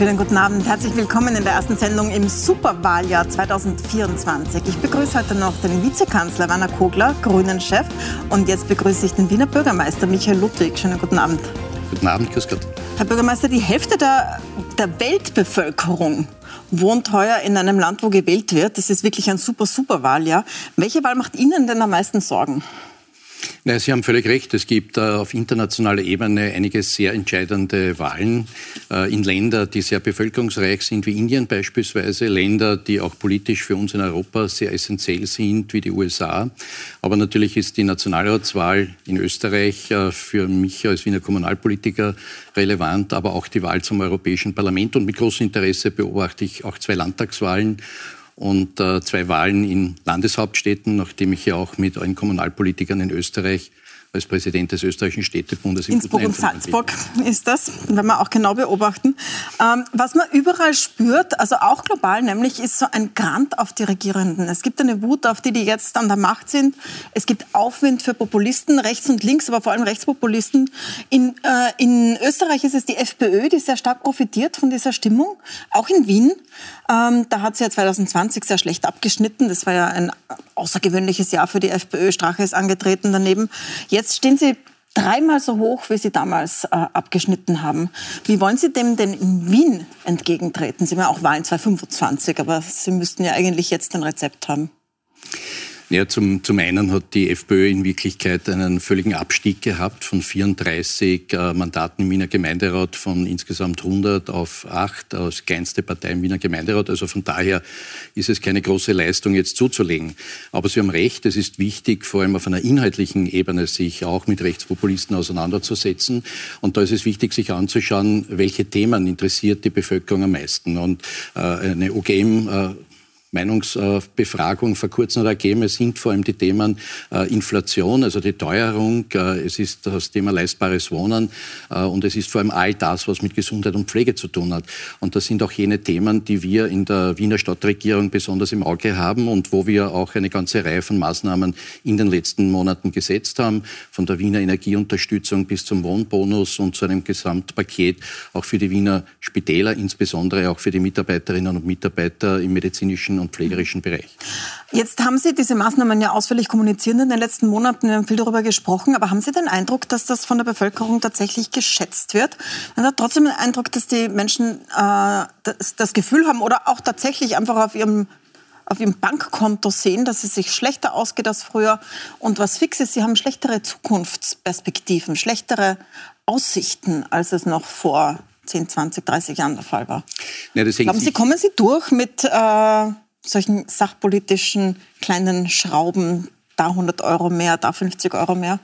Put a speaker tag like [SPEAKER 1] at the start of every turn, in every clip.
[SPEAKER 1] Schönen guten Abend. Herzlich willkommen in der ersten Sendung im Superwahljahr 2024. Ich begrüße heute noch den Vizekanzler Werner Kogler, Grünen-Chef. Und jetzt begrüße ich den Wiener Bürgermeister Michael Ludwig. Schönen guten Abend.
[SPEAKER 2] Guten Abend, grüß Gott.
[SPEAKER 1] Herr Bürgermeister, die Hälfte der, der Weltbevölkerung wohnt heuer in einem Land, wo gewählt wird. Das ist wirklich ein super, super Wahljahr. Welche Wahl macht Ihnen denn am meisten Sorgen?
[SPEAKER 2] Nein, Sie haben völlig recht. Es gibt äh, auf internationaler Ebene einige sehr entscheidende Wahlen äh, in Länder, die sehr bevölkerungsreich sind, wie Indien beispielsweise, Länder, die auch politisch für uns in Europa sehr essentiell sind, wie die USA. Aber natürlich ist die Nationalratswahl in Österreich äh, für mich als Wiener Kommunalpolitiker relevant, aber auch die Wahl zum Europäischen Parlament. Und mit großem Interesse beobachte ich auch zwei Landtagswahlen und äh, zwei Wahlen in Landeshauptstädten, nachdem ich ja auch mit allen Kommunalpolitikern in Österreich als Präsident des österreichischen Städtebundes.
[SPEAKER 1] Innsbruck und Salzburg ist das, wenn wir auch genau beobachten. Ähm, was man überall spürt, also auch global, nämlich ist so ein Grant auf die Regierenden. Es gibt eine Wut auf die, die jetzt an der Macht sind. Es gibt Aufwind für Populisten, rechts und links, aber vor allem Rechtspopulisten. In, äh, in Österreich ist es die FPÖ, die sehr stark profitiert von dieser Stimmung. Auch in Wien. Ähm, da hat sie ja 2020 sehr schlecht abgeschnitten. Das war ja ein außergewöhnliches Jahr für die FPÖ. Strache ist angetreten daneben. Jetzt stehen sie dreimal so hoch, wie Sie damals äh, abgeschnitten haben. Wie wollen Sie dem denn in Wien entgegentreten? Sie haben ja auch Wahlen 2025, aber Sie müssten ja eigentlich jetzt ein Rezept haben.
[SPEAKER 2] Ja, zum, zum einen hat die FPÖ in Wirklichkeit einen völligen Abstieg gehabt von 34 äh, Mandaten im Wiener Gemeinderat von insgesamt 100 auf 8 als kleinste Partei im Wiener Gemeinderat. Also von daher ist es keine große Leistung jetzt zuzulegen. Aber Sie haben recht, es ist wichtig, vor allem auf einer inhaltlichen Ebene sich auch mit Rechtspopulisten auseinanderzusetzen. Und da ist es wichtig, sich anzuschauen, welche Themen interessiert die Bevölkerung am meisten. Und äh, eine OGM äh, Meinungsbefragung vor kurzem ergeben. Es sind vor allem die Themen äh, Inflation, also die Teuerung, äh, es ist das Thema leistbares Wohnen äh, und es ist vor allem all das, was mit Gesundheit und Pflege zu tun hat. Und das sind auch jene Themen, die wir in der Wiener Stadtregierung besonders im Auge haben und wo wir auch eine ganze Reihe von Maßnahmen in den letzten Monaten gesetzt haben, von der Wiener Energieunterstützung bis zum Wohnbonus und zu einem Gesamtpaket auch für die Wiener Spitäler, insbesondere auch für die Mitarbeiterinnen und Mitarbeiter im medizinischen und pflegerischen Bereich.
[SPEAKER 1] Jetzt haben Sie diese Maßnahmen ja ausführlich kommuniziert in den letzten Monaten. Wir haben viel darüber gesprochen. Aber haben Sie den Eindruck, dass das von der Bevölkerung tatsächlich geschätzt wird? Man hat trotzdem den Eindruck, dass die Menschen äh, das, das Gefühl haben oder auch tatsächlich einfach auf ihrem auf ihrem Bankkonto sehen, dass es sich schlechter ausgeht als früher. Und was fix ist, sie haben schlechtere Zukunftsperspektiven, schlechtere Aussichten, als es noch vor 10, 20, 30 Jahren der Fall war. Ja, Glauben Sie, kommen Sie durch mit äh, solchen sachpolitischen kleinen Schrauben, da 100 Euro mehr, da 50 Euro mehr?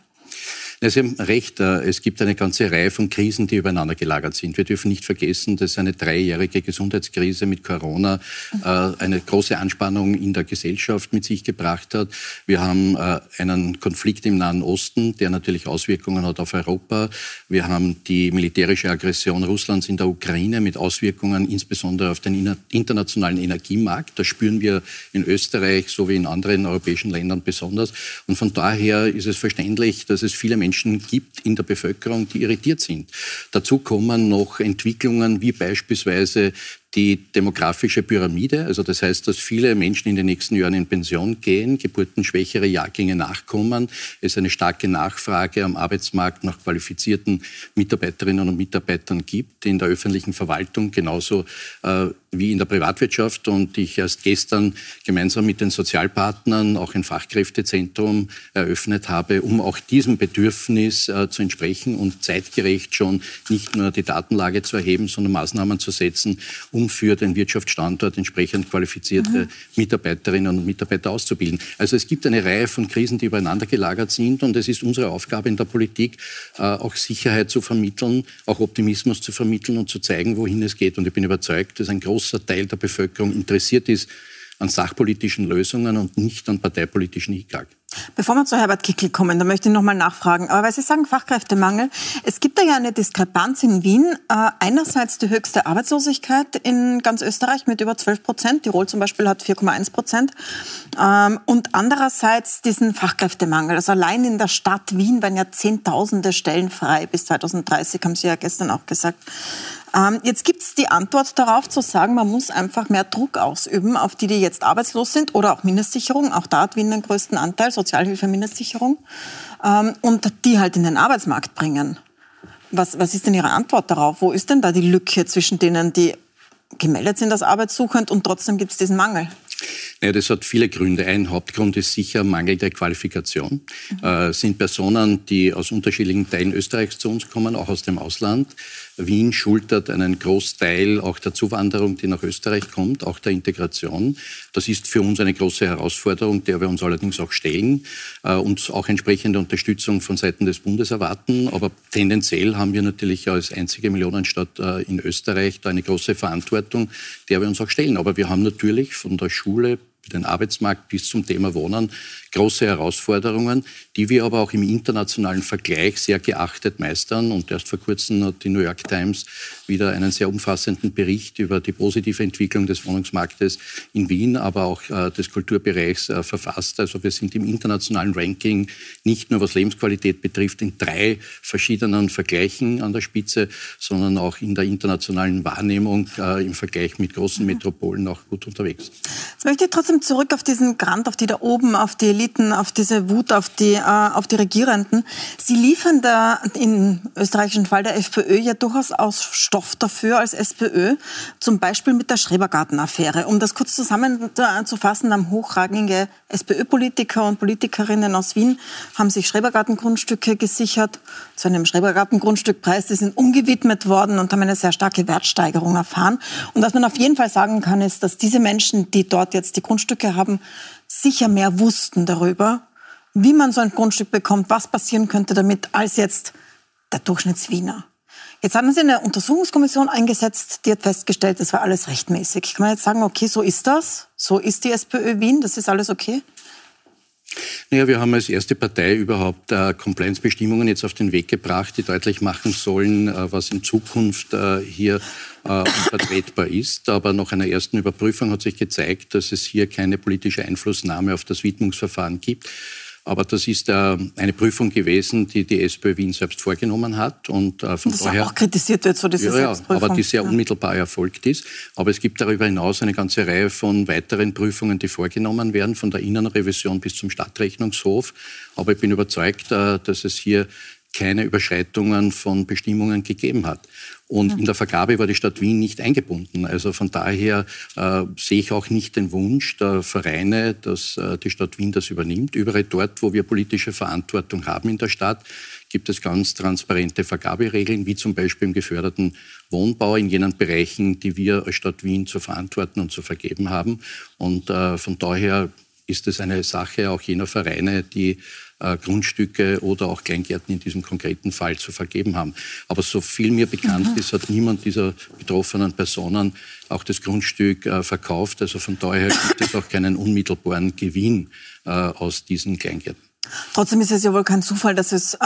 [SPEAKER 2] Ja, Sie haben recht. Äh, es gibt eine ganze Reihe von Krisen, die übereinander gelagert sind. Wir dürfen nicht vergessen, dass eine dreijährige Gesundheitskrise mit Corona äh, eine große Anspannung in der Gesellschaft mit sich gebracht hat. Wir haben äh, einen Konflikt im Nahen Osten, der natürlich Auswirkungen hat auf Europa. Wir haben die militärische Aggression Russlands in der Ukraine mit Auswirkungen insbesondere auf den internationalen Energiemarkt. Das spüren wir in Österreich sowie in anderen europäischen Ländern besonders. Und von daher ist es verständlich, dass es viele Menschen Menschen gibt in der Bevölkerung, die irritiert sind. Dazu kommen noch Entwicklungen wie beispielsweise die demografische Pyramide, also das heißt, dass viele Menschen in den nächsten Jahren in Pension gehen, geburtenschwächere Jahrgänge nachkommen, es eine starke Nachfrage am Arbeitsmarkt nach qualifizierten Mitarbeiterinnen und Mitarbeitern gibt, in der öffentlichen Verwaltung genauso äh, wie in der Privatwirtschaft. Und ich erst gestern gemeinsam mit den Sozialpartnern auch ein Fachkräftezentrum eröffnet habe, um auch diesem Bedürfnis äh, zu entsprechen und zeitgerecht schon nicht nur die Datenlage zu erheben, sondern Maßnahmen zu setzen, um für den Wirtschaftsstandort entsprechend qualifizierte mhm. Mitarbeiterinnen und Mitarbeiter auszubilden. Also es gibt eine Reihe von Krisen, die übereinander gelagert sind und es ist unsere Aufgabe in der Politik, äh, auch Sicherheit zu vermitteln, auch Optimismus zu vermitteln und zu zeigen, wohin es geht. Und ich bin überzeugt, dass ein großer Teil der Bevölkerung interessiert ist an sachpolitischen Lösungen und nicht an parteipolitischen Hickhack.
[SPEAKER 1] Bevor wir zu Herbert Kickel kommen, da möchte ich noch mal nachfragen. Aber weil Sie sagen Fachkräftemangel, es gibt da ja eine Diskrepanz in Wien. Äh, einerseits die höchste Arbeitslosigkeit in ganz Österreich mit über 12 Prozent. Tirol zum Beispiel hat 4,1 Prozent. Ähm, und andererseits diesen Fachkräftemangel. Also allein in der Stadt Wien werden ja Zehntausende Stellen frei bis 2030, haben Sie ja gestern auch gesagt. Ähm, jetzt gibt es die Antwort darauf zu sagen, man muss einfach mehr Druck ausüben auf die, die jetzt arbeitslos sind oder auch Mindestsicherung. Auch da hat Wien den größten Anteil, Sozialhilfe, Mindestsicherung. Ähm, und die halt in den Arbeitsmarkt bringen. Was, was ist denn Ihre Antwort darauf? Wo ist denn da die Lücke zwischen denen, die gemeldet sind als arbeitssuchend und trotzdem gibt es diesen Mangel?
[SPEAKER 2] Ja, das hat viele Gründe. Ein Hauptgrund ist sicher Mangel der Qualifikation. Mhm. Äh, sind Personen, die aus unterschiedlichen Teilen Österreichs zu uns kommen, auch aus dem Ausland. Wien schultert einen Großteil auch der Zuwanderung, die nach Österreich kommt, auch der Integration. Das ist für uns eine große Herausforderung, der wir uns allerdings auch stellen äh, und auch entsprechende Unterstützung von Seiten des Bundes erwarten. Aber tendenziell haben wir natürlich als einzige Millionenstadt äh, in Österreich da eine große Verantwortung, der wir uns auch stellen. Aber wir haben natürlich von der Schule den Arbeitsmarkt bis zum Thema Wohnen große Herausforderungen, die wir aber auch im internationalen Vergleich sehr geachtet meistern. Und erst vor kurzem hat die New York Times wieder einen sehr umfassenden Bericht über die positive Entwicklung des Wohnungsmarktes in Wien, aber auch äh, des Kulturbereichs äh, verfasst. Also wir sind im internationalen Ranking nicht nur was Lebensqualität betrifft in drei verschiedenen Vergleichen an der Spitze, sondern auch in der internationalen Wahrnehmung äh, im Vergleich mit großen mhm. Metropolen auch gut unterwegs.
[SPEAKER 1] Jetzt möchte ich trotzdem zurück auf diesen Grant, auf die da oben, auf die Eliten, auf diese Wut, auf die, äh, auf die Regierenden. Sie liefern da im österreichischen Fall der FPÖ ja durchaus aus Stoff dafür als SPÖ, zum Beispiel mit der Schrebergarten-Affäre. Um das kurz zusammenzufassen, haben hochrangige SPÖ-Politiker und Politikerinnen aus Wien haben sich Schrebergartengrundstücke gesichert zu einem Schrebergartengrundstückpreis. Die sind umgewidmet worden und haben eine sehr starke Wertsteigerung erfahren. Und was man auf jeden Fall sagen kann, ist, dass diese Menschen, die dort jetzt die Grundstücke haben, sicher mehr wussten darüber, wie man so ein Grundstück bekommt, was passieren könnte damit, als jetzt der Durchschnittswiener. Jetzt haben Sie eine Untersuchungskommission eingesetzt, die hat festgestellt, das war alles rechtmäßig. Kann man jetzt sagen, okay, so ist das, so ist die SPÖ Wien, das ist alles okay?
[SPEAKER 2] Naja, wir haben als erste Partei überhaupt äh, Compliance-Bestimmungen jetzt auf den Weg gebracht, die deutlich machen sollen, äh, was in Zukunft äh, hier äh, unvertretbar ist. Aber nach einer ersten Überprüfung hat sich gezeigt, dass es hier keine politische Einflussnahme auf das Widmungsverfahren gibt. Aber das ist äh, eine Prüfung gewesen, die die SPÖ Wien selbst vorgenommen hat. Und
[SPEAKER 1] äh, von das daher, auch kritisiert wird, so diese
[SPEAKER 2] ja, ja, aber die sehr ja. unmittelbar erfolgt ist. Aber es gibt darüber hinaus eine ganze Reihe von weiteren Prüfungen, die vorgenommen werden, von der Innenrevision bis zum Stadtrechnungshof. Aber ich bin überzeugt, äh, dass es hier keine Überschreitungen von Bestimmungen gegeben hat. Und in der Vergabe war die Stadt Wien nicht eingebunden. Also von daher äh, sehe ich auch nicht den Wunsch der Vereine, dass äh, die Stadt Wien das übernimmt. Überall dort, wo wir politische Verantwortung haben in der Stadt, gibt es ganz transparente Vergaberegeln, wie zum Beispiel im geförderten Wohnbau in jenen Bereichen, die wir als Stadt Wien zu verantworten und zu vergeben haben. Und äh, von daher ist es eine Sache auch jener Vereine, die äh, Grundstücke oder auch Kleingärten in diesem konkreten Fall zu vergeben haben. Aber so viel mir bekannt mhm. ist, hat niemand dieser betroffenen Personen auch das Grundstück äh, verkauft. Also von daher gibt es auch keinen unmittelbaren Gewinn äh, aus diesen Kleingärten.
[SPEAKER 1] Trotzdem ist es ja wohl kein Zufall, dass es äh,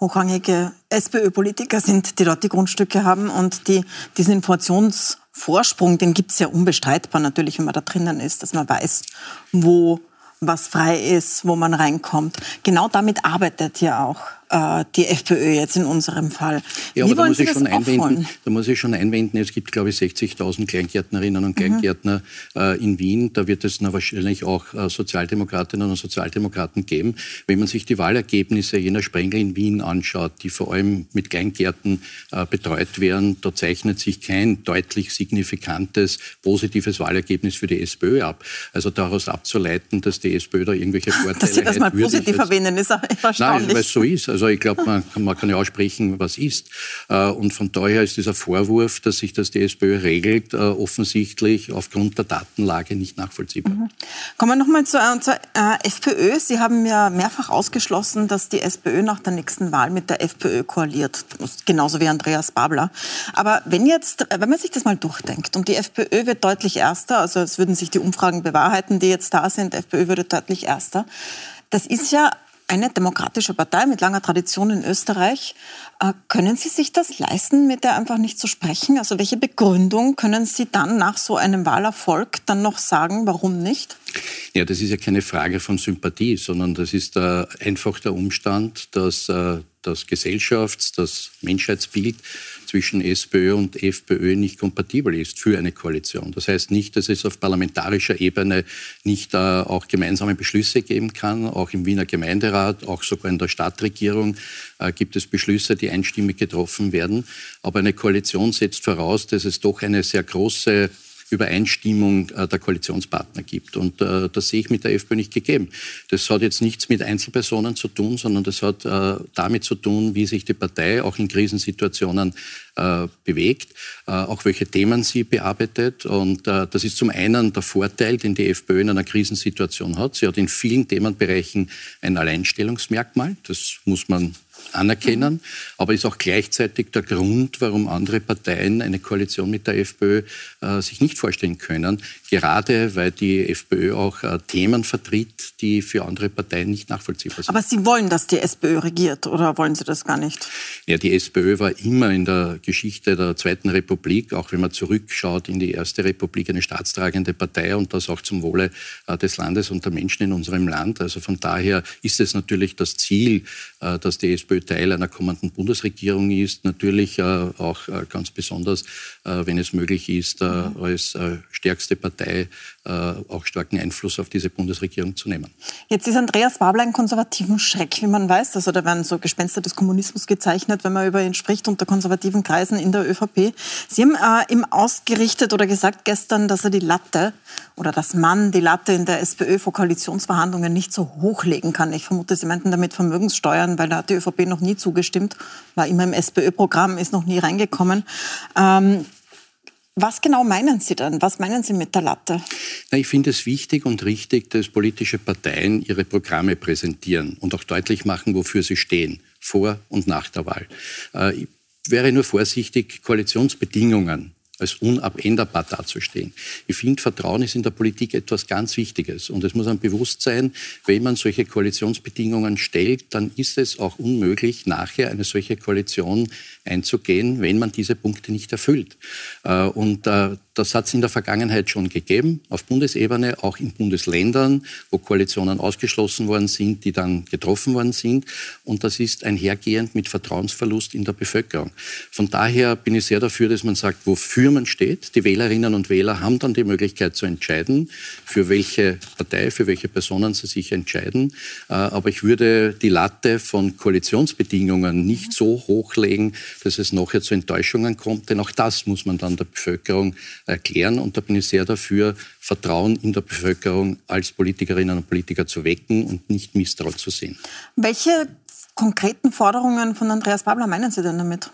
[SPEAKER 1] hochrangige SPÖ-Politiker sind, die dort die Grundstücke haben und die diesen Informationsvorsprung, den gibt es ja unbestreitbar natürlich, wenn man da drinnen ist, dass man weiß, wo was frei ist, wo man reinkommt. Genau damit arbeitet ja auch äh, die FPÖ jetzt in unserem Fall.
[SPEAKER 2] Ja, Wie aber da muss, ich schon einwenden, da muss ich schon einwenden, es gibt, glaube ich, 60.000 Kleingärtnerinnen und. Kleingärtner mhm. äh, in Wien. Da wird es wahrscheinlich auch äh, Sozialdemokratinnen und Sozialdemokraten geben. Wenn man sich die Wahlergebnisse jener Sprengel in Wien anschaut, die vor allem mit Kleingärten äh, betreut werden, da zeichnet sich kein deutlich signifikantes positives Wahlergebnis für die SPÖ ab. Also daraus abzuleiten, dass die SPÖ da irgendwelche Vorteile hat.
[SPEAKER 1] Dass Sie das mal positiv erwähnen, ist erstaunlich.
[SPEAKER 2] Nein, weil es so ist. Also ich glaube, man, man, kann ja aussprechen, was ist. Äh, und von daher ist dieser Vorwurf, dass sich das die SPÖ regelt, äh, offensichtlich aufgrund der Datenlage nicht nachvollziehbar. Mhm.
[SPEAKER 1] Kommen wir nochmal zur, zur äh, FPÖ. Sie haben ja mehrfach ausgeschlossen, dass die SPÖ nach der nächsten Wahl mit der FPÖ koaliert, genauso wie Andreas Babler. Aber wenn jetzt, wenn man sich das mal durchdenkt und die FPÖ wird deutlich erster, also es würden sich die Umfragen bewahrheiten, die jetzt da sind, FPÖ würde deutlich erster. Das ist ja eine demokratische Partei mit langer Tradition in Österreich. Äh, können Sie sich das leisten, mit der einfach nicht zu sprechen? Also welche Begründung können Sie dann nach so einem Wahlerfolg dann noch sagen, warum nicht?
[SPEAKER 2] Ja, das ist ja keine Frage von Sympathie, sondern das ist äh, einfach der Umstand, dass äh, das Gesellschafts-, das Menschheitsbild zwischen SPÖ und FPÖ nicht kompatibel ist für eine Koalition. Das heißt nicht, dass es auf parlamentarischer Ebene nicht äh, auch gemeinsame Beschlüsse geben kann. Auch im Wiener Gemeinderat, auch sogar in der Stadtregierung äh, gibt es Beschlüsse, die einstimmig getroffen werden. Aber eine Koalition setzt voraus, dass es doch eine sehr große Übereinstimmung äh, der Koalitionspartner gibt. Und äh, das sehe ich mit der FPÖ nicht gegeben. Das hat jetzt nichts mit Einzelpersonen zu tun, sondern das hat äh, damit zu tun, wie sich die Partei auch in Krisensituationen bewegt, auch welche Themen sie bearbeitet. Und das ist zum einen der Vorteil, den die FPÖ in einer Krisensituation hat. Sie hat in vielen Themenbereichen ein Alleinstellungsmerkmal. Das muss man anerkennen, aber ist auch gleichzeitig der Grund, warum andere Parteien eine Koalition mit der FPÖ äh, sich nicht vorstellen können, gerade weil die FPÖ auch äh, Themen vertritt, die für andere Parteien nicht nachvollziehbar sind.
[SPEAKER 1] Aber Sie wollen, dass die SPÖ regiert oder wollen Sie das gar nicht?
[SPEAKER 2] Ja, die SPÖ war immer in der Geschichte der Zweiten Republik, auch wenn man zurückschaut in die Erste Republik, eine staatstragende Partei und das auch zum Wohle äh, des Landes und der Menschen in unserem Land. Also von daher ist es natürlich das Ziel, äh, dass die SPÖ Teil einer kommenden Bundesregierung ist, natürlich äh, auch äh, ganz besonders, wenn es möglich ist, als stärkste Partei auch starken Einfluss auf diese Bundesregierung zu nehmen.
[SPEAKER 1] Jetzt ist Andreas Wabler ein konservativen Schreck, wie man weiß. Also da werden so Gespenster des Kommunismus gezeichnet, wenn man über ihn spricht, unter konservativen Kreisen in der ÖVP. Sie haben äh, ihm ausgerichtet oder gesagt gestern, dass er die Latte oder dass man die Latte in der SPÖ vor Koalitionsverhandlungen nicht so hochlegen kann. Ich vermute, Sie meinten damit Vermögenssteuern, weil da hat die ÖVP noch nie zugestimmt, war immer im SPÖ-Programm, ist noch nie reingekommen. Ähm, was genau meinen Sie denn? Was meinen Sie mit der Latte?
[SPEAKER 2] Na, ich finde es wichtig und richtig, dass politische Parteien ihre Programme präsentieren und auch deutlich machen, wofür sie stehen, vor und nach der Wahl. Äh, ich wäre nur vorsichtig, Koalitionsbedingungen als unabänderbar dazustehen. Ich finde, Vertrauen ist in der Politik etwas ganz Wichtiges. Und es muss einem bewusst sein, wenn man solche Koalitionsbedingungen stellt, dann ist es auch unmöglich, nachher eine solche Koalition einzugehen, wenn man diese Punkte nicht erfüllt. Äh, und äh, das hat es in der Vergangenheit schon gegeben, auf Bundesebene, auch in Bundesländern, wo Koalitionen ausgeschlossen worden sind, die dann getroffen worden sind. Und das ist einhergehend mit Vertrauensverlust in der Bevölkerung. Von daher bin ich sehr dafür, dass man sagt, wofür man steht. Die Wählerinnen und Wähler haben dann die Möglichkeit zu entscheiden, für welche Partei, für welche Personen sie sich entscheiden. Äh, aber ich würde die Latte von Koalitionsbedingungen nicht so hochlegen, dass es nachher zu Enttäuschungen kommt. Denn auch das muss man dann der Bevölkerung erklären. Und da bin ich sehr dafür, Vertrauen in der Bevölkerung als Politikerinnen und Politiker zu wecken und nicht Misstrauen zu sehen.
[SPEAKER 1] Welche konkreten Forderungen von Andreas Babler meinen Sie denn damit?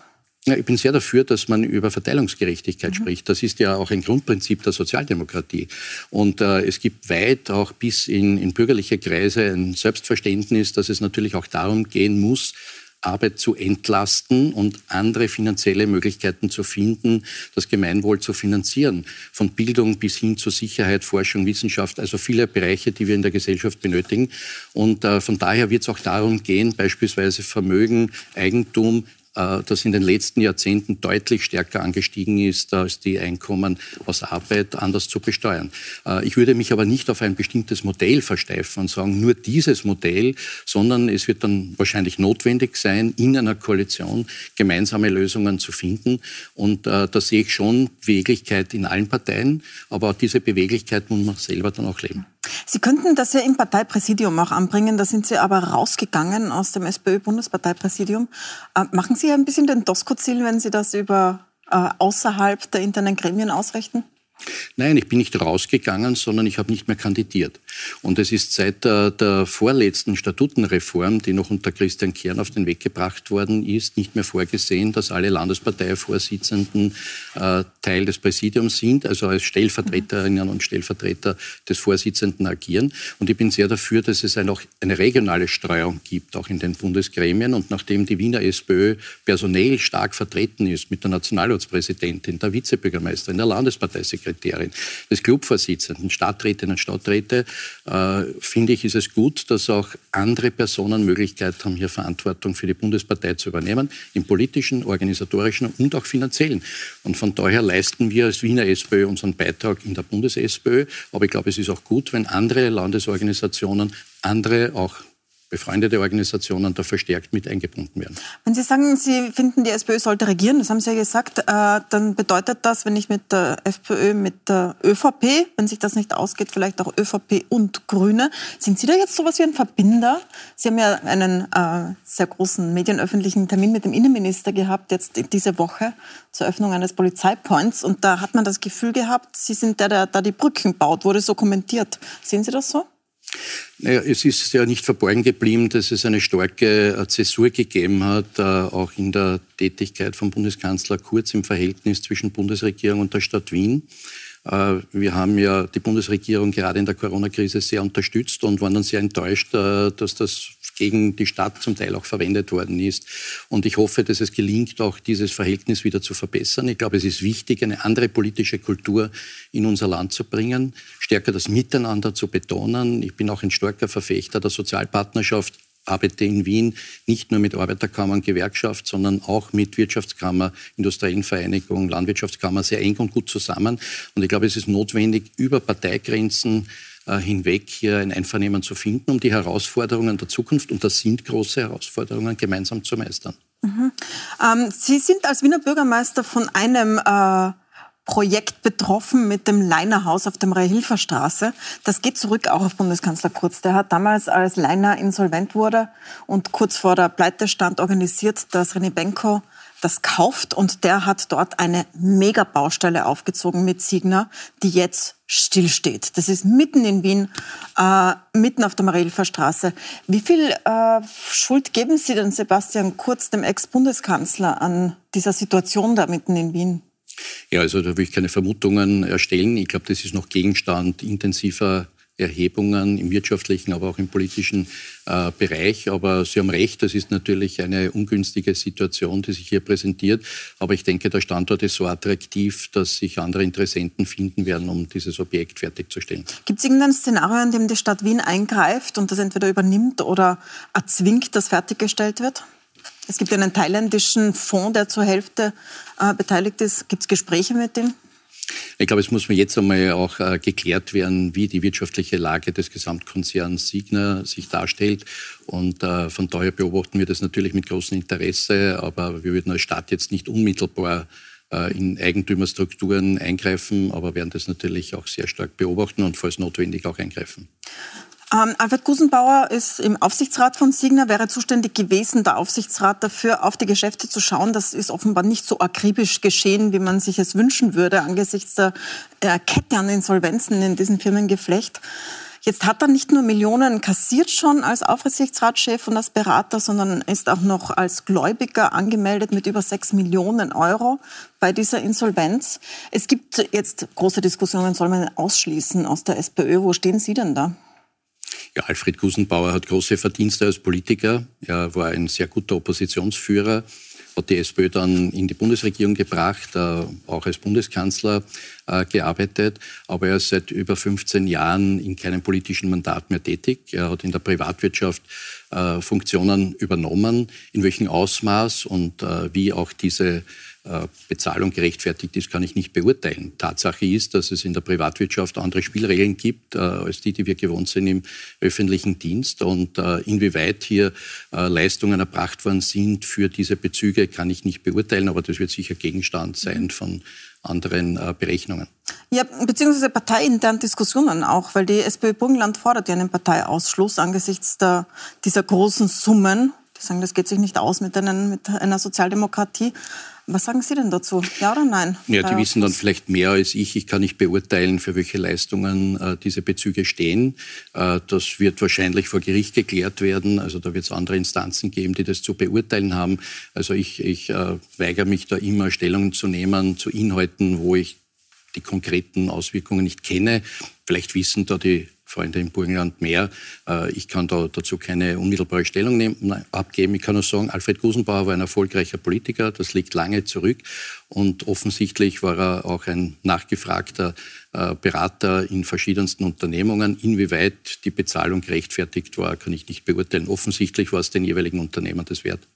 [SPEAKER 2] Ja, ich bin sehr dafür, dass man über Verteilungsgerechtigkeit mhm. spricht. Das ist ja auch ein Grundprinzip der Sozialdemokratie. Und äh, es gibt weit auch bis in, in bürgerliche Kreise ein Selbstverständnis, dass es natürlich auch darum gehen muss, Arbeit zu entlasten und andere finanzielle Möglichkeiten zu finden, das Gemeinwohl zu finanzieren. Von Bildung bis hin zu Sicherheit, Forschung, Wissenschaft, also viele Bereiche, die wir in der Gesellschaft benötigen. Und äh, von daher wird es auch darum gehen, beispielsweise Vermögen, Eigentum das in den letzten Jahrzehnten deutlich stärker angestiegen ist als die Einkommen aus Arbeit, anders zu besteuern. Äh, ich würde mich aber nicht auf ein bestimmtes Modell versteifen und sagen, nur dieses Modell, sondern es wird dann wahrscheinlich notwendig sein, in einer Koalition gemeinsame Lösungen zu finden. Und äh, da sehe ich schon Beweglichkeit in allen Parteien, aber diese Beweglichkeit muss man selber dann auch leben.
[SPEAKER 1] Sie könnten das ja im Parteipräsidium auch anbringen. Da sind Sie aber rausgegangen aus dem SPÖ-Bundesparteipräsidium. Äh, machen Sie ein bisschen den Doskozil, wenn Sie das über äh, außerhalb der internen Gremien ausrichten?
[SPEAKER 2] Nein, ich bin nicht rausgegangen, sondern ich habe nicht mehr kandidiert. Und es ist seit der, der, vorletzten Statutenreform, die noch unter Christian Kern auf den Weg gebracht worden ist, nicht mehr vorgesehen, dass alle Landesparteivorsitzenden äh, Teil des Präsidiums sind, also als Stellvertreterinnen und Stellvertreter des Vorsitzenden agieren. Und ich bin sehr dafür, dass es eine, auch eine regionale Streuung gibt, auch in den Bundesgremien. Und nachdem die Wiener SPÖ personell stark vertreten ist mit der Nationalratspräsidentin, der Vizebürgermeisterin, der Landesparteisekretärin, Sekretärin, des Clubvorsitzenden, Stadträtinnen und Stadträte, äh, finde ich, ist es gut, dass auch andere Personen Möglichkeit haben, hier Verantwortung für die Bundespartei zu übernehmen, im politischen, organisatorischen und auch finanziellen. Und von daher leisten wir als Wiener SPÖ unseren Beitrag in der Bundes-SPÖ. Aber ich glaube, es ist auch gut, wenn andere Landesorganisationen, andere auch befreundete Organisationen da verstärkt mit eingebunden werden.
[SPEAKER 1] Wenn Sie sagen, Sie finden, die SPÖ sollte regieren, das haben Sie ja gesagt, äh, dann bedeutet das, wenn ich mit der FPÖ, mit der ÖVP, wenn sich das nicht ausgeht, vielleicht auch ÖVP und Grüne. Sind Sie da jetzt sowas wie ein Verbinder? Sie haben ja einen äh, sehr großen medienöffentlichen Termin mit dem Innenminister gehabt, jetzt diese Woche zur Öffnung eines Polizeipoints. Und da hat man das Gefühl gehabt, Sie sind der, der da die Brücken baut, wurde so kommentiert. Sehen Sie das so?
[SPEAKER 2] Naja, es ist ja nicht verborgen geblieben, dass es eine starke äh, Zäsur gegeben hat, äh, auch in der Tätigkeit von Bundeskanzler Kurz im Verhältnis zwischen Bundesregierung und der Stadt Wien. Äh, wir haben ja die Bundesregierung gerade in der Corona-Krise sehr unterstützt und waren dann sehr enttäuscht, dass das gegen die Stadt zum Teil auch verwendet worden ist. Und ich hoffe, dass es gelingt, auch dieses Verhältnis wieder zu verbessern. Ich glaube, es ist wichtig, eine andere politische Kultur in unser Land zu bringen, stärker das Miteinander zu betonen. Ich bin auch ein starker Verfechter der Sozialpartnerschaft arbeite in Wien nicht nur mit Arbeiterkammern, Gewerkschaft, sondern auch mit Wirtschaftskammer, Industriellen Vereinigung, Landwirtschaftskammer sehr eng und gut zusammen. Und ich glaube, es ist notwendig, über Parteigrenzen hinweg hier ein Einvernehmen zu finden, um die Herausforderungen der Zukunft, und das sind große Herausforderungen, gemeinsam zu meistern.
[SPEAKER 1] Mhm. Ähm, Sie sind als Wiener Bürgermeister von einem äh, Projekt betroffen mit dem Leinerhaus auf der Maria-Hilfer Straße. Das geht zurück auch auf Bundeskanzler Kurz. Der hat damals, als Leiner insolvent wurde und kurz vor der Pleite stand, organisiert, dass René Benko das kauft und der hat dort eine Megabaustelle aufgezogen mit Signa, die jetzt stillsteht. Das ist mitten in Wien, äh, mitten auf der Marilfer Straße. Wie viel äh, Schuld geben Sie denn Sebastian Kurz, dem Ex-Bundeskanzler, an dieser Situation da mitten in Wien?
[SPEAKER 2] Ja, also da will ich keine Vermutungen erstellen. Ich glaube, das ist noch Gegenstand intensiver Erhebungen im wirtschaftlichen, aber auch im politischen äh, Bereich. Aber Sie haben recht, das ist natürlich eine ungünstige Situation, die sich hier präsentiert. Aber ich denke, der Standort ist so attraktiv, dass sich andere Interessenten finden werden, um dieses Objekt fertigzustellen.
[SPEAKER 1] Gibt es irgendein Szenario, in dem die Stadt Wien eingreift und das entweder übernimmt oder erzwingt, dass fertiggestellt wird? Es gibt einen thailändischen Fonds, der zur Hälfte äh, beteiligt ist. Gibt es Gespräche mit dem?
[SPEAKER 2] Ich glaube, es muss mir jetzt einmal auch äh, geklärt werden, wie die wirtschaftliche Lage des Gesamtkonzerns Signa sich darstellt. Und äh, von daher beobachten wir das natürlich mit großem Interesse, aber wir würden als Stadt jetzt nicht unmittelbar äh, in Eigentümerstrukturen eingreifen, aber werden das natürlich auch sehr stark beobachten und falls notwendig auch eingreifen.
[SPEAKER 1] Ähm, Alfred Gusenbauer ist im Aufsichtsrat von Signa, wäre zuständig gewesen, der Aufsichtsrat dafür, auf die Geschäfte zu schauen. Das ist offenbar nicht so akribisch geschehen, wie man sich es wünschen würde, angesichts der äh, Kette an Insolvenzen in diesem Firmengeflecht. Jetzt hat er nicht nur Millionen kassiert schon als Aufsichtsratschef und als Berater, sondern ist auch noch als Gläubiger angemeldet mit über sechs Millionen Euro bei dieser Insolvenz. Es gibt jetzt große Diskussionen, soll man ausschließen aus der SPÖ? Wo stehen Sie denn da?
[SPEAKER 2] Ja, Alfred Gusenbauer hat große Verdienste als Politiker. Er war ein sehr guter Oppositionsführer, hat die SPÖ dann in die Bundesregierung gebracht, äh, auch als Bundeskanzler äh, gearbeitet. Aber er ist seit über 15 Jahren in keinem politischen Mandat mehr tätig. Er hat in der Privatwirtschaft äh, Funktionen übernommen. In welchem Ausmaß und wie auch diese Bezahlung gerechtfertigt ist, kann ich nicht beurteilen. Tatsache ist, dass es in der Privatwirtschaft andere Spielregeln gibt, äh, als die, die wir gewohnt sind im öffentlichen Dienst. Und äh, inwieweit hier Leistungen erbracht worden sind für diese Bezüge, kann ich nicht beurteilen, aber das wird sicher Gegenstand sein von anderen Berechnungen.
[SPEAKER 1] Ja, beziehungsweise parteiinternen Diskussionen auch, weil die SPÖ Burgenland fordert ja einen Parteiausschluss angesichts der, dieser großen Summen. Die sagen, das geht sich nicht aus mit, einen, mit einer Sozialdemokratie. Was sagen Sie denn dazu? Ja oder nein?
[SPEAKER 2] Ja, die wissen dann vielleicht mehr als ich. Ich kann nicht beurteilen, für welche Leistungen äh, diese Bezüge stehen. Äh, das wird wahrscheinlich vor Gericht geklärt werden. Also da wird es andere Instanzen geben, die das zu beurteilen haben. Also ich, ich äh, weigere mich da immer Stellung zu nehmen zu Inhalten, wo ich die konkreten Auswirkungen nicht kenne. Vielleicht wissen da die Freunde im Burgenland mehr. Äh, ich kann da dazu keine unmittelbare Stellung nehmen, abgeben. Ich kann nur sagen, Alfred Gusenbauer war ein erfolgreicher Politiker. Das liegt lange zurück. Und offensichtlich war er auch ein nachgefragter äh, Berater in verschiedensten Unternehmungen. Inwieweit die Bezahlung gerechtfertigt war, kann ich nicht beurteilen. Offensichtlich war es den jeweiligen Unternehmern das wert.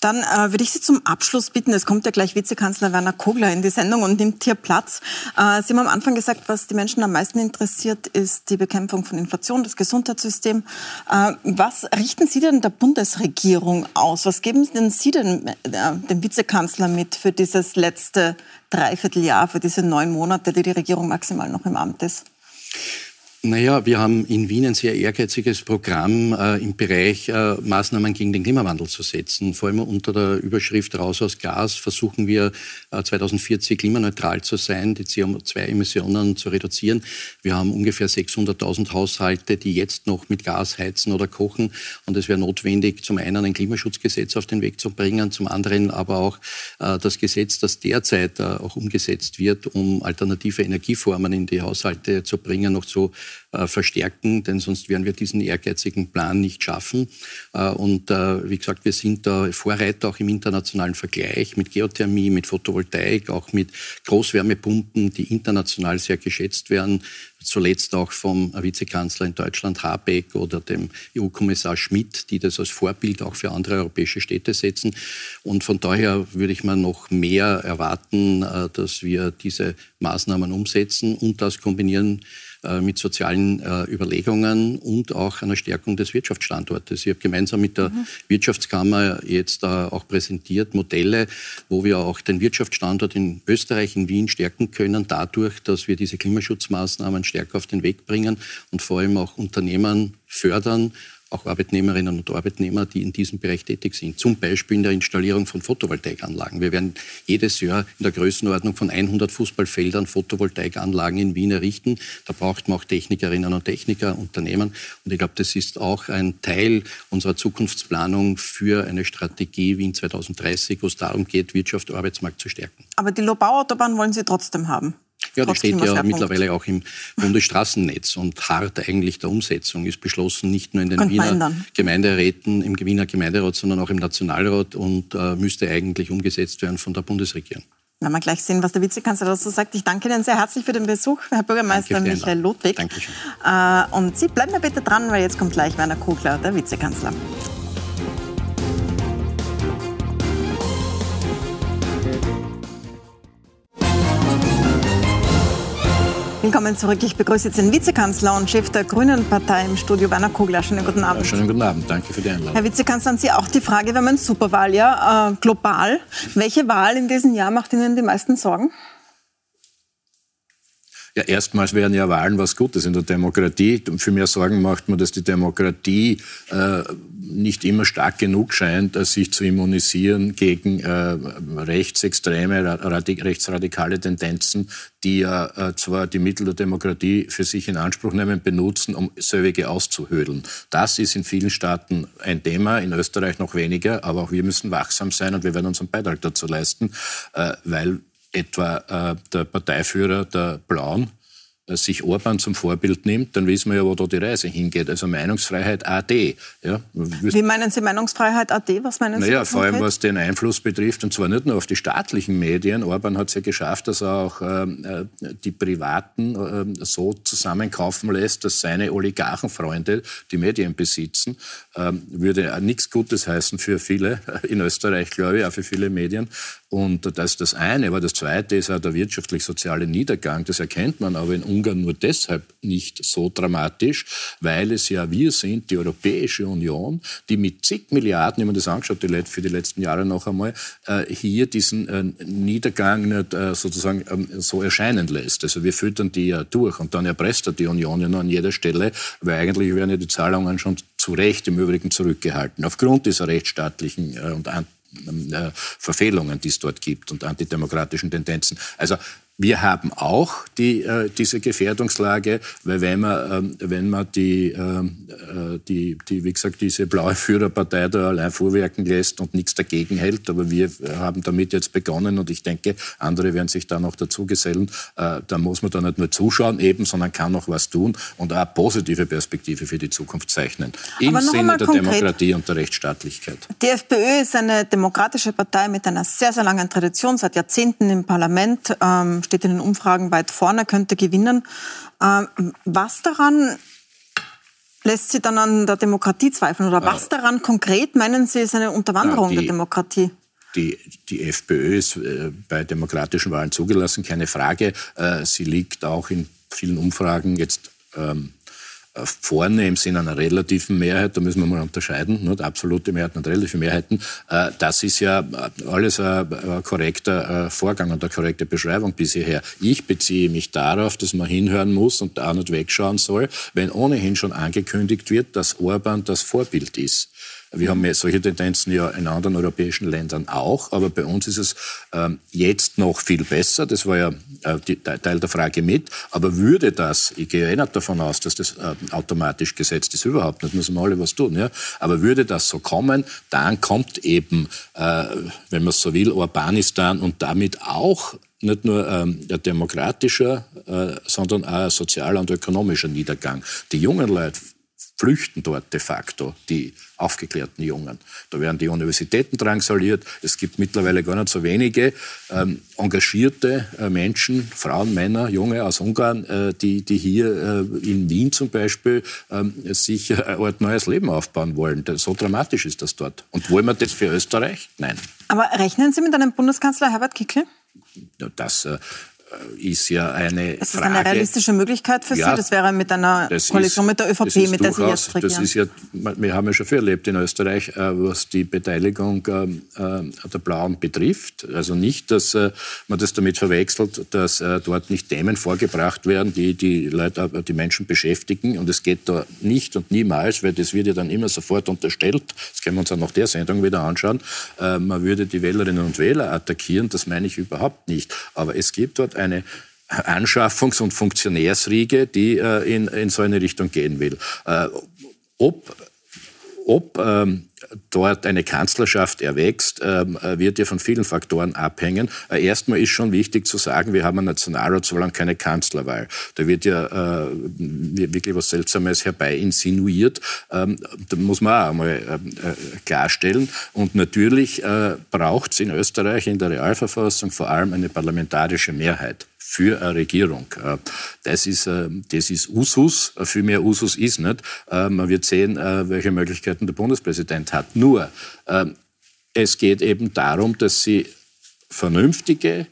[SPEAKER 1] Dann äh, würde ich Sie zum Abschluss bitten, es kommt ja gleich Vizekanzler Werner Kogler in die Sendung und nimmt hier Platz. Äh, Sie haben am Anfang gesagt, was die Menschen am meisten interessiert, ist die Bekämpfung von Inflation, das Gesundheitssystem. Äh, was richten Sie denn der Bundesregierung aus? Was geben denn Sie denn äh, dem Vizekanzler mit für dieses letzte Dreivierteljahr, für diese neun Monate, die die Regierung maximal noch im Amt ist?
[SPEAKER 2] Naja, wir haben in Wien ein sehr ehrgeiziges Programm äh, im Bereich äh, Maßnahmen gegen den Klimawandel zu setzen. Vor allem unter der Überschrift Raus aus Gas versuchen wir äh, 2040 klimaneutral zu sein, die CO2-Emissionen zu reduzieren. Wir haben ungefähr 600.000 Haushalte, die jetzt noch mit Gas heizen oder kochen. Und es wäre notwendig, zum einen ein Klimaschutzgesetz auf den Weg zu bringen, zum anderen aber auch äh, das Gesetz, das derzeit äh, auch umgesetzt wird, um alternative Energieformen in die Haushalte zu bringen, noch zu äh, verstärken, denn sonst werden wir diesen ehrgeizigen Plan nicht schaffen. Äh, und äh, wie gesagt, wir sind da Vorreiter auch im internationalen Vergleich mit Geothermie, mit Photovoltaik, auch mit Großwärmepumpen, die international sehr geschätzt werden zuletzt auch vom Vizekanzler in Deutschland Habeck oder dem EU-Kommissar Schmidt, die das als Vorbild auch für andere europäische Städte setzen. Und von daher würde ich mal noch mehr erwarten, dass wir diese Maßnahmen umsetzen und das kombinieren mit sozialen äh, Überlegungen und auch einer Stärkung des Wirtschaftsstandortes. Ich habe gemeinsam mit der mhm. Wirtschaftskammer jetzt äh, auch präsentiert Modelle, wo wir auch den Wirtschaftsstandort in Österreich, in Wien stärken können, dadurch, dass wir diese Klimaschutzmaßnahmen stärker auf den Weg bringen und vor allem auch Unternehmen fördern auch Arbeitnehmerinnen und Arbeitnehmer, die in diesem Bereich tätig sind. Zum Beispiel in der Installierung von Photovoltaikanlagen. Wir werden jedes Jahr in der Größenordnung von 100 Fußballfeldern Photovoltaikanlagen in Wien errichten. Da braucht man auch Technikerinnen und Techniker, Unternehmen. Und ich glaube, das ist auch ein Teil unserer Zukunftsplanung für eine Strategie Wien 2030, wo es darum geht, Wirtschaft, Arbeitsmarkt zu stärken.
[SPEAKER 1] Aber die Lobauautobahn wollen Sie trotzdem haben?
[SPEAKER 2] Ja, die steht ja mittlerweile auch im Bundesstraßennetz und hart eigentlich der Umsetzung ist beschlossen, nicht nur in den Könnt Wiener Gemeinderäten, im Wiener Gemeinderat, sondern auch im Nationalrat und äh, müsste eigentlich umgesetzt werden von der Bundesregierung.
[SPEAKER 1] Werden wir gleich sehen, was der Vizekanzler dazu sagt. Ich danke Ihnen sehr herzlich für den Besuch, Herr Bürgermeister Michael Ludwig. Dankeschön. Äh, und Sie bleiben mir bitte dran, weil jetzt kommt gleich Werner Kugler, der Vizekanzler. Willkommen zurück. Ich begrüße jetzt den Vizekanzler und Chef der Grünen Partei im Studio, Werner Kogler. Schönen guten Abend.
[SPEAKER 2] Ja, schönen guten Abend. Danke für die Einladung.
[SPEAKER 1] Herr Vizekanzler, an Sie auch die Frage, wir haben ein Superwahljahr, äh, global. Welche Wahl in diesem Jahr macht Ihnen die meisten Sorgen?
[SPEAKER 3] Ja, erstmals wären ja Wahlen was Gutes in der Demokratie. Für mehr Sorgen macht man, dass die Demokratie äh, nicht immer stark genug scheint, äh, sich zu immunisieren gegen äh, rechtsextreme, radik rechtsradikale Tendenzen, die ja äh, zwar die Mittel der Demokratie für sich in Anspruch nehmen, benutzen, um selbige auszuhödeln. Das ist in vielen Staaten ein Thema, in Österreich noch weniger, aber auch wir müssen wachsam sein und wir werden unseren Beitrag dazu leisten, äh, weil etwa äh, der Parteiführer der Blauen sich Orban zum Vorbild nimmt, dann wissen wir ja, wo da die Reise hingeht. Also Meinungsfreiheit AD. Ja.
[SPEAKER 1] Wie meinen Sie Meinungsfreiheit AD? Was meinen
[SPEAKER 3] Sie? Naja, vor allem was den Einfluss betrifft, und zwar nicht nur auf die staatlichen Medien. Orban hat es ja geschafft, dass er auch ähm, äh, die Privaten äh, so zusammenkaufen lässt, dass seine Oligarchenfreunde die Medien besitzen. Ähm, würde nichts Gutes heißen für viele in Österreich, glaube ich, auch für viele Medien. Und das ist das eine. Aber das zweite ist auch der wirtschaftlich-soziale Niedergang. Das erkennt man aber in Ungarn nur deshalb nicht so dramatisch, weil es ja wir sind, die Europäische Union, die mit zig Milliarden, wenn man das angeschaut für die letzten Jahre noch einmal, äh, hier diesen äh, Niedergang nicht äh, sozusagen ähm, so erscheinen lässt. Also wir füttern die ja durch und dann erpresst er die Union ja noch an jeder Stelle, weil eigentlich werden ja die Zahlungen schon zu Recht im Übrigen zurückgehalten. Aufgrund dieser rechtsstaatlichen und äh, Verfehlungen, die es dort gibt und antidemokratischen Tendenzen. Also wir haben auch die, äh, diese Gefährdungslage, weil wenn man, ähm, wenn man die, ähm, äh, die, die, wie gesagt, diese blaue Führerpartei da allein vorwerken lässt und nichts dagegen hält, aber wir haben damit jetzt begonnen und ich denke, andere werden sich da noch dazu gesellen, äh, da muss man da nicht nur zuschauen eben, sondern kann noch was tun und auch positive Perspektive für die Zukunft zeichnen. Im Sinne der konkret. Demokratie und der Rechtsstaatlichkeit.
[SPEAKER 1] Die FPÖ ist eine demokratische Partei mit einer sehr, sehr langen Tradition, seit Jahrzehnten im Parlament. Ähm, steht in den Umfragen weit vorne, könnte gewinnen. Ähm, was daran lässt Sie dann an der Demokratie zweifeln? Oder was daran konkret meinen Sie ist eine Unterwanderung
[SPEAKER 3] die,
[SPEAKER 1] der Demokratie?
[SPEAKER 3] Die, die FPÖ ist äh, bei demokratischen Wahlen zugelassen, keine Frage. Äh, sie liegt auch in vielen Umfragen jetzt ähm, äh, vorne im Sinne einer relativen Mehrheit, da müssen wir mal unterscheiden, nicht? absolute Mehrheiten und relative Mehrheiten, äh, das ist ja alles ein korrekter Vorgang und eine korrekte Beschreibung bisher. Ich beziehe mich darauf, dass man hinhören muss und da nicht wegschauen soll, wenn ohnehin schon angekündigt wird, dass Orban das Vorbild ist. Wir haben ja solche Tendenzen ja in anderen europäischen Ländern auch, aber bei uns ist es ähm, jetzt noch viel besser. Das war ja äh, Teil der Frage mit. Aber würde das, ich gehe ja eh nicht davon aus, dass das äh, automatisch gesetzt ist, überhaupt nicht, müssen wir alle was tun. Ja? Aber würde das so kommen, dann kommt eben, äh, wenn man es so will, Urbanistan und damit auch nicht nur ähm, demokratischer, äh, sondern auch ein sozialer und ökonomischer Niedergang. Die jungen Leute flüchten dort de facto, die aufgeklärten Jungen. Da werden die Universitäten drangsaliert. Es gibt mittlerweile gar nicht so wenige ähm, engagierte äh, Menschen, Frauen, Männer, Junge aus Ungarn, äh, die, die hier äh, in Wien zum Beispiel ähm, sich ein Art neues Leben aufbauen wollen. So dramatisch ist das dort. Und wollen wir das für Österreich? Nein.
[SPEAKER 1] Aber rechnen Sie mit einem Bundeskanzler Herbert Kickl?
[SPEAKER 3] Das äh, äh, ist ja eine
[SPEAKER 1] ist
[SPEAKER 3] das Frage.
[SPEAKER 1] eine realistische Möglichkeit für ja, Sie? Das wäre mit einer Koalition ist, mit der ÖVP, mit der Sie jetzt regieren.
[SPEAKER 3] Das ist ja, wir haben ja schon viel erlebt in Österreich, äh, was die Beteiligung ähm, äh, der Blauen betrifft. Also nicht, dass man das damit verwechselt, dass dort nicht Themen vorgebracht werden, die die Leute, die Menschen beschäftigen. Und es geht da nicht und niemals, weil das wird ja dann immer sofort unterstellt, das können wir uns auch nach der Sendung wieder anschauen, man würde die Wählerinnen und Wähler attackieren. Das meine ich überhaupt nicht. Aber es gibt dort eine Anschaffungs- und Funktionärsriege, die äh, in, in so eine Richtung gehen will. Äh, ob ob ähm, dort eine Kanzlerschaft erwächst, ähm, äh, wird ja von vielen Faktoren abhängen. Äh, erstmal ist schon wichtig zu sagen, wir haben ein Nationalratswahl und keine Kanzlerwahl. Da wird ja äh, wirklich was Seltsames herbei insinuiert. Ähm, da muss man auch einmal ähm, äh, klarstellen. Und natürlich braucht es in Österreich in der Realverfassung vor allem eine parlamentarische Mehrheit für eine Regierung. Äh, das ist, das ist Usus, viel mehr Usus ist nicht. Man wird sehen, welche Möglichkeiten der Bundespräsident hat. Nur, es geht eben darum, dass sie vernünftige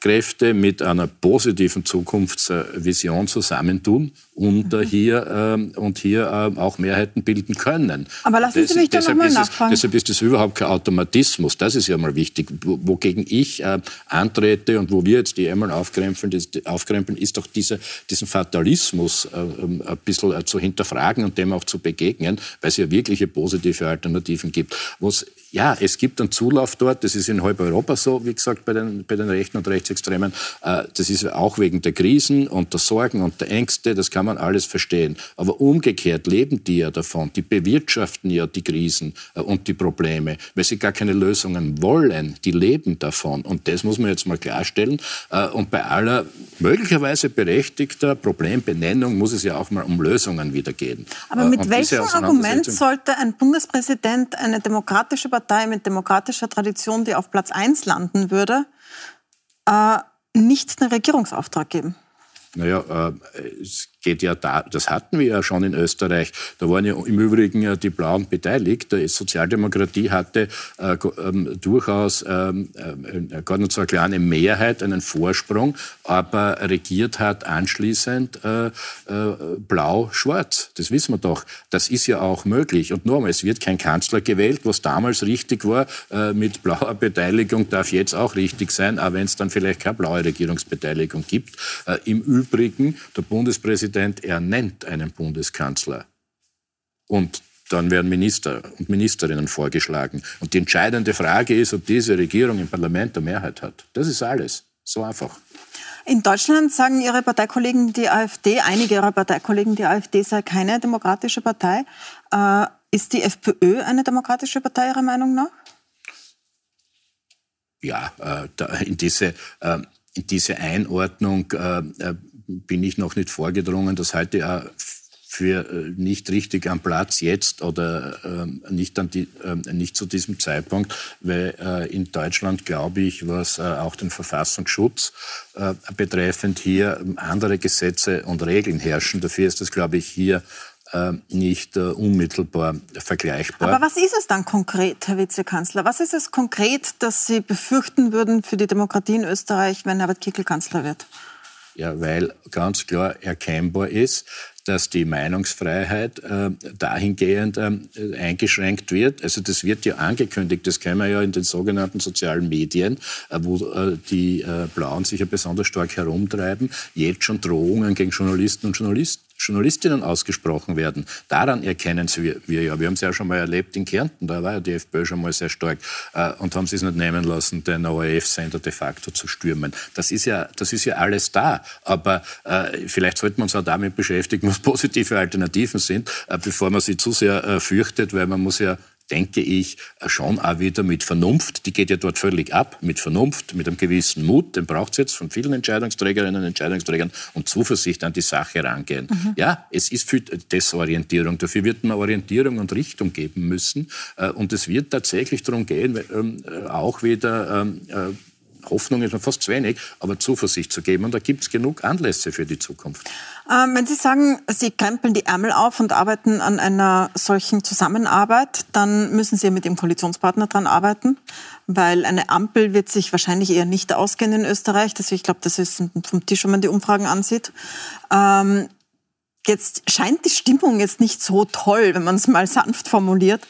[SPEAKER 3] Kräfte mit einer positiven Zukunftsvision zusammentun und mhm. hier, ähm, und hier äh, auch Mehrheiten bilden können.
[SPEAKER 1] Aber lassen Sie mich da nochmal nachfragen.
[SPEAKER 3] deshalb ist das überhaupt kein Automatismus. Das ist ja mal wichtig. Wogegen ich äh, antrete und wo wir jetzt die einmal aufkrempeln, ist, aufkrempeln, ist doch diese, diesen Fatalismus äh, ähm, ein bisschen äh, zu hinterfragen und dem auch zu begegnen, weil es ja wirkliche positive Alternativen gibt. Was ja, es gibt einen Zulauf dort. Das ist in halb Europa so, wie gesagt, bei den, bei den Rechten und Rechtsextremen. Äh, das ist auch wegen der Krisen und der Sorgen und der Ängste. Das kann man alles verstehen. Aber umgekehrt leben die ja davon. Die bewirtschaften ja die Krisen äh, und die Probleme, weil sie gar keine Lösungen wollen. Die leben davon. Und das muss man jetzt mal klarstellen. Äh, und bei aller möglicherweise berechtigter Problembenennung muss es ja auch mal um Lösungen wieder gehen.
[SPEAKER 1] Aber mit welchem Argument sollte ein Bundespräsident eine demokratische Partei mit demokratischer Tradition, die auf Platz 1 landen würde, äh, nicht einen Regierungsauftrag geben?
[SPEAKER 3] Naja, äh, es geht ja da, das hatten wir ja schon in Österreich. Da waren ja im Übrigen die Blauen beteiligt. Die Sozialdemokratie hatte äh, ähm, durchaus ähm, äh, gar nicht so eine kleine Mehrheit, einen Vorsprung, aber regiert hat anschließend äh, äh, blau-schwarz. Das wissen wir doch. Das ist ja auch möglich. Und nochmal, es wird kein Kanzler gewählt, was damals richtig war äh, mit blauer Beteiligung, darf jetzt auch richtig sein, auch wenn es dann vielleicht keine blaue Regierungsbeteiligung gibt. Äh, Im Übrigen, der Bundespräsident Präsident ernennt einen Bundeskanzler. Und dann werden Minister und Ministerinnen vorgeschlagen. Und die entscheidende Frage ist, ob diese Regierung im Parlament eine Mehrheit hat. Das ist alles. So einfach.
[SPEAKER 1] In Deutschland sagen Ihre Parteikollegen, die AfD, einige Ihrer Parteikollegen, die AfD sei keine demokratische Partei. Äh, ist die FPÖ eine demokratische Partei Ihrer Meinung nach?
[SPEAKER 3] Ja, äh, in, diese, äh, in diese Einordnung äh, bin ich noch nicht vorgedrungen. Das halte ich auch für äh, nicht richtig am Platz jetzt oder ähm, nicht, an die, ähm, nicht zu diesem Zeitpunkt, weil äh, in Deutschland, glaube ich, was äh, auch den Verfassungsschutz betreffend hier andere Gesetze und Regeln herrschen. Dafür ist das, glaube ich, hier äh, nicht äh, unmittelbar vergleichbar.
[SPEAKER 1] Aber was ist es dann konkret, Herr Vizekanzler? Was ist es konkret, das Sie befürchten würden für die Demokratie in Österreich, wenn Herbert Kickl Kanzler wird?
[SPEAKER 3] Ja, weil ganz klar erkennbar ist, dass die Meinungsfreiheit äh, dahingehend äh, eingeschränkt wird. Also das wird ja angekündigt, das kennen wir ja in den sogenannten sozialen Medien, äh, wo äh, die äh, Blauen sich ja besonders stark herumtreiben, jetzt schon Drohungen gegen Journalisten und Journalisten Journalistinnen ausgesprochen werden. Daran erkennen wir, wir ja. Wir haben es ja schon mal erlebt in Kärnten, da war ja die FPÖ schon mal sehr stark äh, und haben sie es nicht nehmen lassen, den ORF-Sender de facto zu stürmen. Das ist ja, das ist ja alles da. Aber äh, vielleicht sollten wir uns auch damit beschäftigen, was positive Alternativen sind, äh, bevor man sie zu sehr äh, fürchtet, weil man muss ja denke ich, schon auch wieder mit Vernunft, die geht ja dort völlig ab, mit Vernunft, mit einem gewissen Mut, den braucht es jetzt von vielen Entscheidungsträgerinnen und Entscheidungsträgern und Zuversicht an die Sache rangehen. Mhm. Ja, es ist viel Desorientierung. Dafür wird man Orientierung und Richtung geben müssen. Äh, und es wird tatsächlich darum gehen, ähm, äh, auch wieder ähm, äh, Hoffnung ist mir fast zu wenig, aber Zuversicht zu geben. Und da gibt es genug Anlässe für die Zukunft.
[SPEAKER 1] Ähm, wenn Sie sagen, Sie krempeln die Ärmel auf und arbeiten an einer solchen Zusammenarbeit, dann müssen Sie mit Ihrem Koalitionspartner daran arbeiten, weil eine Ampel wird sich wahrscheinlich eher nicht ausgehen in Österreich. Also ich glaube, das ist vom Tisch, wenn man die Umfragen ansieht. Ähm, Jetzt scheint die Stimmung jetzt nicht so toll, wenn man es mal sanft formuliert,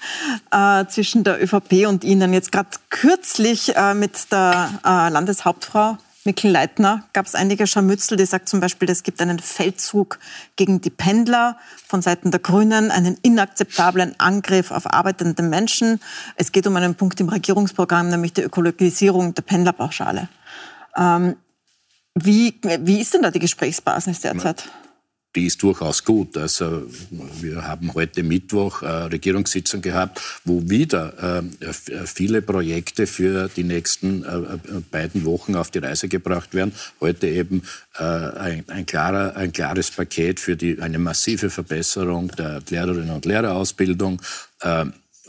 [SPEAKER 1] äh, zwischen der ÖVP und Ihnen. Jetzt gerade kürzlich äh, mit der äh, Landeshauptfrau Mikkel Leitner gab es einige Scharmützel, die sagt zum Beispiel, es gibt einen Feldzug gegen die Pendler von Seiten der Grünen, einen inakzeptablen Angriff auf arbeitende Menschen. Es geht um einen Punkt im Regierungsprogramm, nämlich die Ökologisierung der Pendlerpauschale. Ähm, wie, wie ist denn da die Gesprächsbasis derzeit? Ja
[SPEAKER 3] die ist durchaus gut. Also wir haben heute Mittwoch eine Regierungssitzung gehabt, wo wieder äh, viele Projekte für die nächsten äh, beiden Wochen auf die Reise gebracht werden. Heute eben äh, ein, ein, klarer, ein klares Paket für die, eine massive Verbesserung der Lehrerinnen und Lehrerausbildung.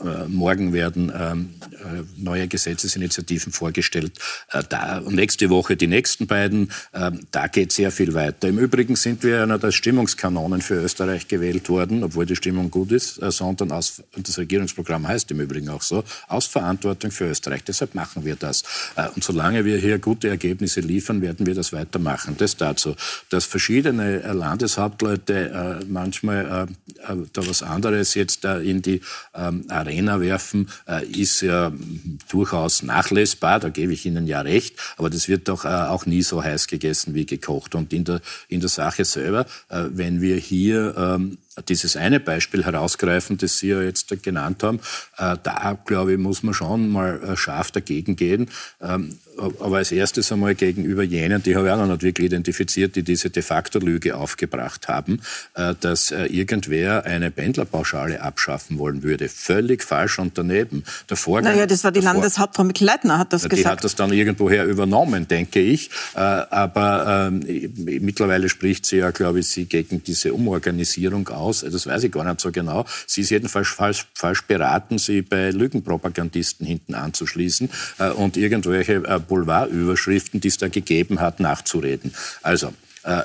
[SPEAKER 3] Äh, morgen werden ähm, äh, neue Gesetzesinitiativen vorgestellt. Äh, da, nächste Woche die nächsten beiden. Da geht sehr viel weiter. Im Übrigen sind wir einer der Stimmungskanonen für Österreich gewählt worden, obwohl die Stimmung gut ist, sondern aus, das Regierungsprogramm heißt im Übrigen auch so, aus Verantwortung für Österreich. Deshalb machen wir das. Und solange wir hier gute Ergebnisse liefern, werden wir das weitermachen. Das dazu. Dass verschiedene Landeshauptleute manchmal da was anderes jetzt in die ähm, Arena werfen, äh, ist ja durchaus nachlesbar, da gebe ich Ihnen ja recht, aber das wird doch äh, auch nie so heiß gegessen wie gekocht. Und in der, in der Sache selber, äh, wenn wir hier ähm, dieses eine Beispiel herausgreifen, das Sie ja jetzt genannt haben, äh, da glaube ich, muss man schon mal äh, scharf dagegen gehen. Ähm, aber als erstes einmal gegenüber jenen, die habe ich auch noch nicht wirklich identifiziert, die diese de facto Lüge aufgebracht haben, äh, dass irgendwer eine Pendlerpauschale abschaffen wollen würde. Völlig falsch und daneben.
[SPEAKER 1] Der Vorgang, naja, das war die Landeshauptfrau Mikl-Leitner, hat das
[SPEAKER 3] die
[SPEAKER 1] gesagt.
[SPEAKER 3] Die hat das dann irgendwoher übernommen, denke ich. Aber ähm, mittlerweile spricht sie ja, glaube ich, sie gegen diese Umorganisierung aus aus, das weiß ich gar nicht so genau. Sie ist jedenfalls falsch, falsch beraten, sie bei Lügenpropagandisten hinten anzuschließen äh, und irgendwelche äh, Boulevardüberschriften, die es da gegeben hat, nachzureden. Also, äh,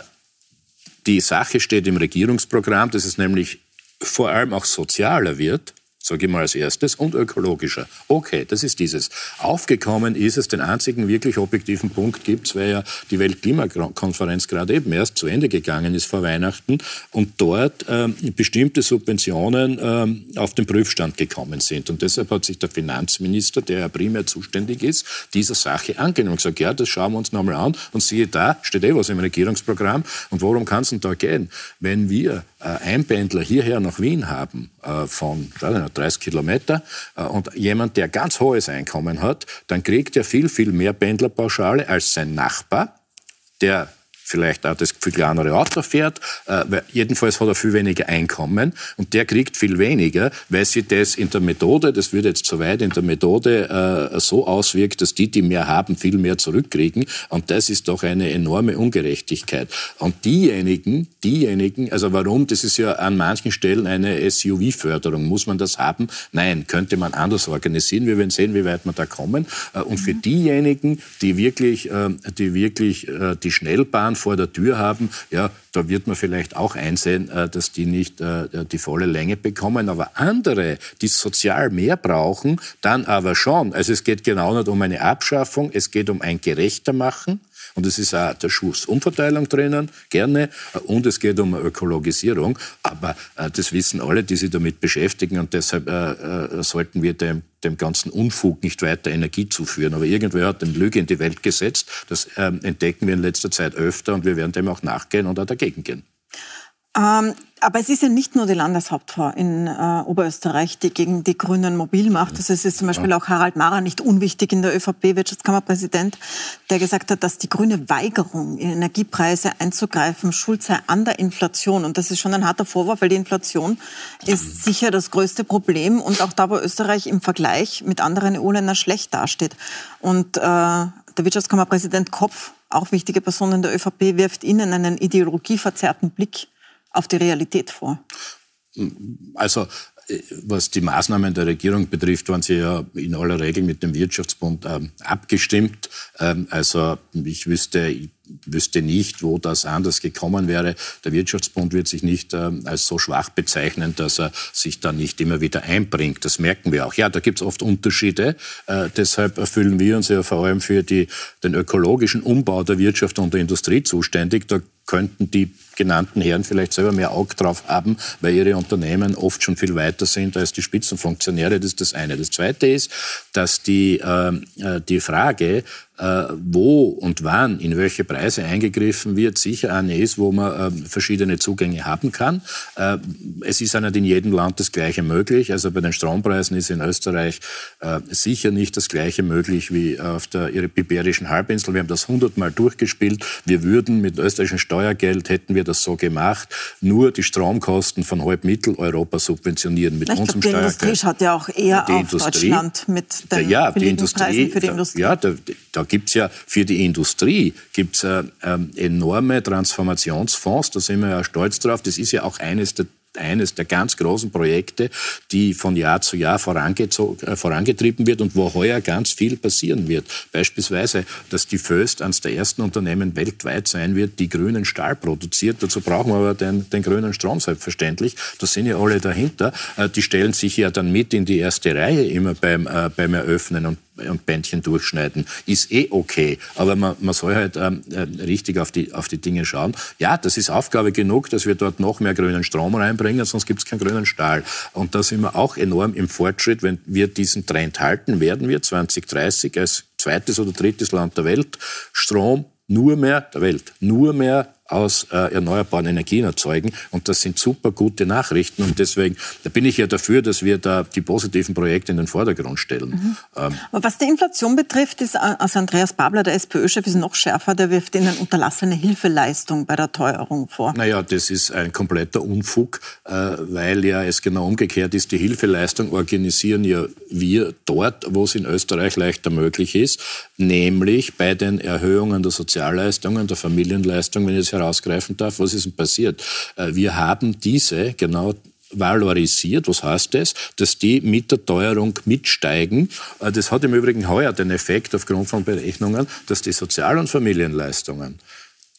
[SPEAKER 3] die Sache steht im Regierungsprogramm, dass es nämlich vor allem auch sozialer wird sage ich mal als erstes, und ökologischer. Okay, das ist dieses. Aufgekommen ist es, den einzigen wirklich objektiven Punkt gibt es, weil ja die Weltklimakonferenz gerade eben erst zu Ende gegangen ist vor Weihnachten und dort ähm, bestimmte Subventionen ähm, auf den Prüfstand gekommen sind. Und deshalb hat sich der Finanzminister, der ja primär zuständig ist, dieser Sache angenommen und gesagt, ja, das schauen wir uns nochmal an und siehe da, steht eh was im Regierungsprogramm. Und worum kann es denn da gehen? Wenn wir Einpendler hierher nach Wien haben, äh, von 30 Kilometer, äh, und jemand, der ganz hohes Einkommen hat, dann kriegt er viel, viel mehr Pendlerpauschale als sein Nachbar, der vielleicht auch das viel kleinere Auto fährt. Äh, jedenfalls hat er viel weniger Einkommen und der kriegt viel weniger, weil sich das in der Methode, das wird jetzt zu weit, in der Methode äh, so auswirkt, dass die, die mehr haben, viel mehr zurückkriegen. Und das ist doch eine enorme Ungerechtigkeit. Und diejenigen, diejenigen, also warum, das ist ja an manchen Stellen eine SUV-Förderung. Muss man das haben? Nein, könnte man anders organisieren. Wir werden sehen, wie weit wir da kommen. Äh, und für diejenigen, die wirklich, äh, die wirklich äh, die Schnellbahn vor der Tür haben, ja, da wird man vielleicht auch einsehen, äh, dass die nicht äh, die volle Länge bekommen. Aber andere, die sozial mehr brauchen, dann aber schon. Also es geht genau nicht um eine Abschaffung, es geht um ein gerechter machen. Und es ist auch der Schuss Umverteilung drinnen, gerne. Und es geht um Ökologisierung. Aber äh, das wissen alle, die sich damit beschäftigen. Und deshalb äh, äh, sollten wir dem, dem ganzen Unfug nicht weiter Energie zuführen. Aber irgendwer hat eine Lüge in die Welt gesetzt. Das ähm, entdecken wir in letzter Zeit öfter. Und wir werden dem auch nachgehen und auch dagegen gehen.
[SPEAKER 1] Ähm, aber es ist ja nicht nur die Landeshauptfrau in äh, Oberösterreich, die gegen die Grünen mobil macht. Also es ist zum Beispiel auch Harald Mara nicht unwichtig in der ÖVP, Wirtschaftskammerpräsident, der gesagt hat, dass die grüne Weigerung, in Energiepreise einzugreifen, schuld sei an der Inflation. Und das ist schon ein harter Vorwurf, weil die Inflation ist sicher das größte Problem und auch da, wo Österreich im Vergleich mit anderen EU-Ländern schlecht dasteht. Und äh, der Wirtschaftskammerpräsident Kopf, auch wichtige Person in der ÖVP, wirft ihnen einen ideologieverzerrten Blick auf die Realität vor?
[SPEAKER 3] Also äh, was die Maßnahmen der Regierung betrifft, waren sie ja in aller Regel mit dem Wirtschaftsbund ähm, abgestimmt. Ähm, also ich wüsste, wüsste nicht, wo das anders gekommen wäre. Der Wirtschaftsbund wird sich nicht ähm, als so schwach bezeichnen, dass er sich da nicht immer wieder einbringt. Das merken wir auch. Ja, da gibt es oft Unterschiede. Äh, deshalb fühlen wir uns ja vor allem für die, den ökologischen Umbau der Wirtschaft und der Industrie zuständig. Da könnten die genannten Herren vielleicht selber mehr Auge drauf haben, weil ihre Unternehmen oft schon viel weiter sind als die Spitzenfunktionäre. Das ist das eine. Das zweite ist, dass die, ähm, äh, die Frage, äh, wo und wann in welche Preise eingegriffen wird, sicher eine ist, wo man äh, verschiedene Zugänge haben kann. Äh, es ist ja nicht in jedem Land das Gleiche möglich. Also bei den Strompreisen ist in Österreich äh, sicher nicht das Gleiche möglich wie auf der Iberischen Halbinsel. Wir haben das hundertmal durchgespielt. Wir würden mit österreichischem Steuergeld, hätten wir das so gemacht, nur die Stromkosten von halb Mitteleuropa subventionieren mit
[SPEAKER 1] ich
[SPEAKER 3] unserem
[SPEAKER 1] glaub, die Industrie schaut ja auch eher auf Industrie, Deutschland mit den
[SPEAKER 3] ja, die Industrie, Preisen für die Industrie. Ja, da, da gibt es ja für die Industrie gibt's, äh, ähm, enorme Transformationsfonds, da sind wir ja stolz drauf. Das ist ja auch eines der eines der ganz großen Projekte, die von Jahr zu Jahr äh, vorangetrieben wird und wo heuer ganz viel passieren wird. Beispielsweise, dass die Föst eines der ersten Unternehmen weltweit sein wird, die grünen Stahl produziert. Dazu brauchen wir aber den, den grünen Strom selbstverständlich. Da sind ja alle dahinter. Äh, die stellen sich ja dann mit in die erste Reihe immer beim, äh, beim Eröffnen und und Bändchen durchschneiden, ist eh okay. Aber man, man soll halt ähm, äh, richtig auf die, auf die Dinge schauen. Ja, das ist Aufgabe genug, dass wir dort noch mehr grünen Strom reinbringen, sonst gibt es keinen grünen Stahl. Und da sind wir auch enorm im Fortschritt. Wenn wir diesen Trend halten, werden wir 2030 als zweites oder drittes Land der Welt Strom nur mehr der Welt, nur mehr aus äh, erneuerbaren Energien erzeugen. Und das sind super gute Nachrichten. Und deswegen da bin ich ja dafür, dass wir da die positiven Projekte in den Vordergrund stellen. Mhm.
[SPEAKER 1] Ähm, was die Inflation betrifft, ist also Andreas Babler, der SPÖ-Chef, ist noch schärfer. Der wirft Ihnen unterlassene Hilfeleistung bei der Teuerung vor.
[SPEAKER 3] Naja, das ist ein kompletter Unfug, äh, weil ja es genau umgekehrt ist. Die Hilfeleistung organisieren ja wir dort, wo es in Österreich leichter möglich ist, nämlich bei den Erhöhungen der Sozialleistungen, der Familienleistung, wenn ich es herausgreifen darf, was ist denn passiert? Äh, wir haben diese genau valorisiert. Was heißt das? Dass die mit der Teuerung mitsteigen. Äh, das hat im Übrigen heuer den Effekt aufgrund von Berechnungen, dass die Sozial- und Familienleistungen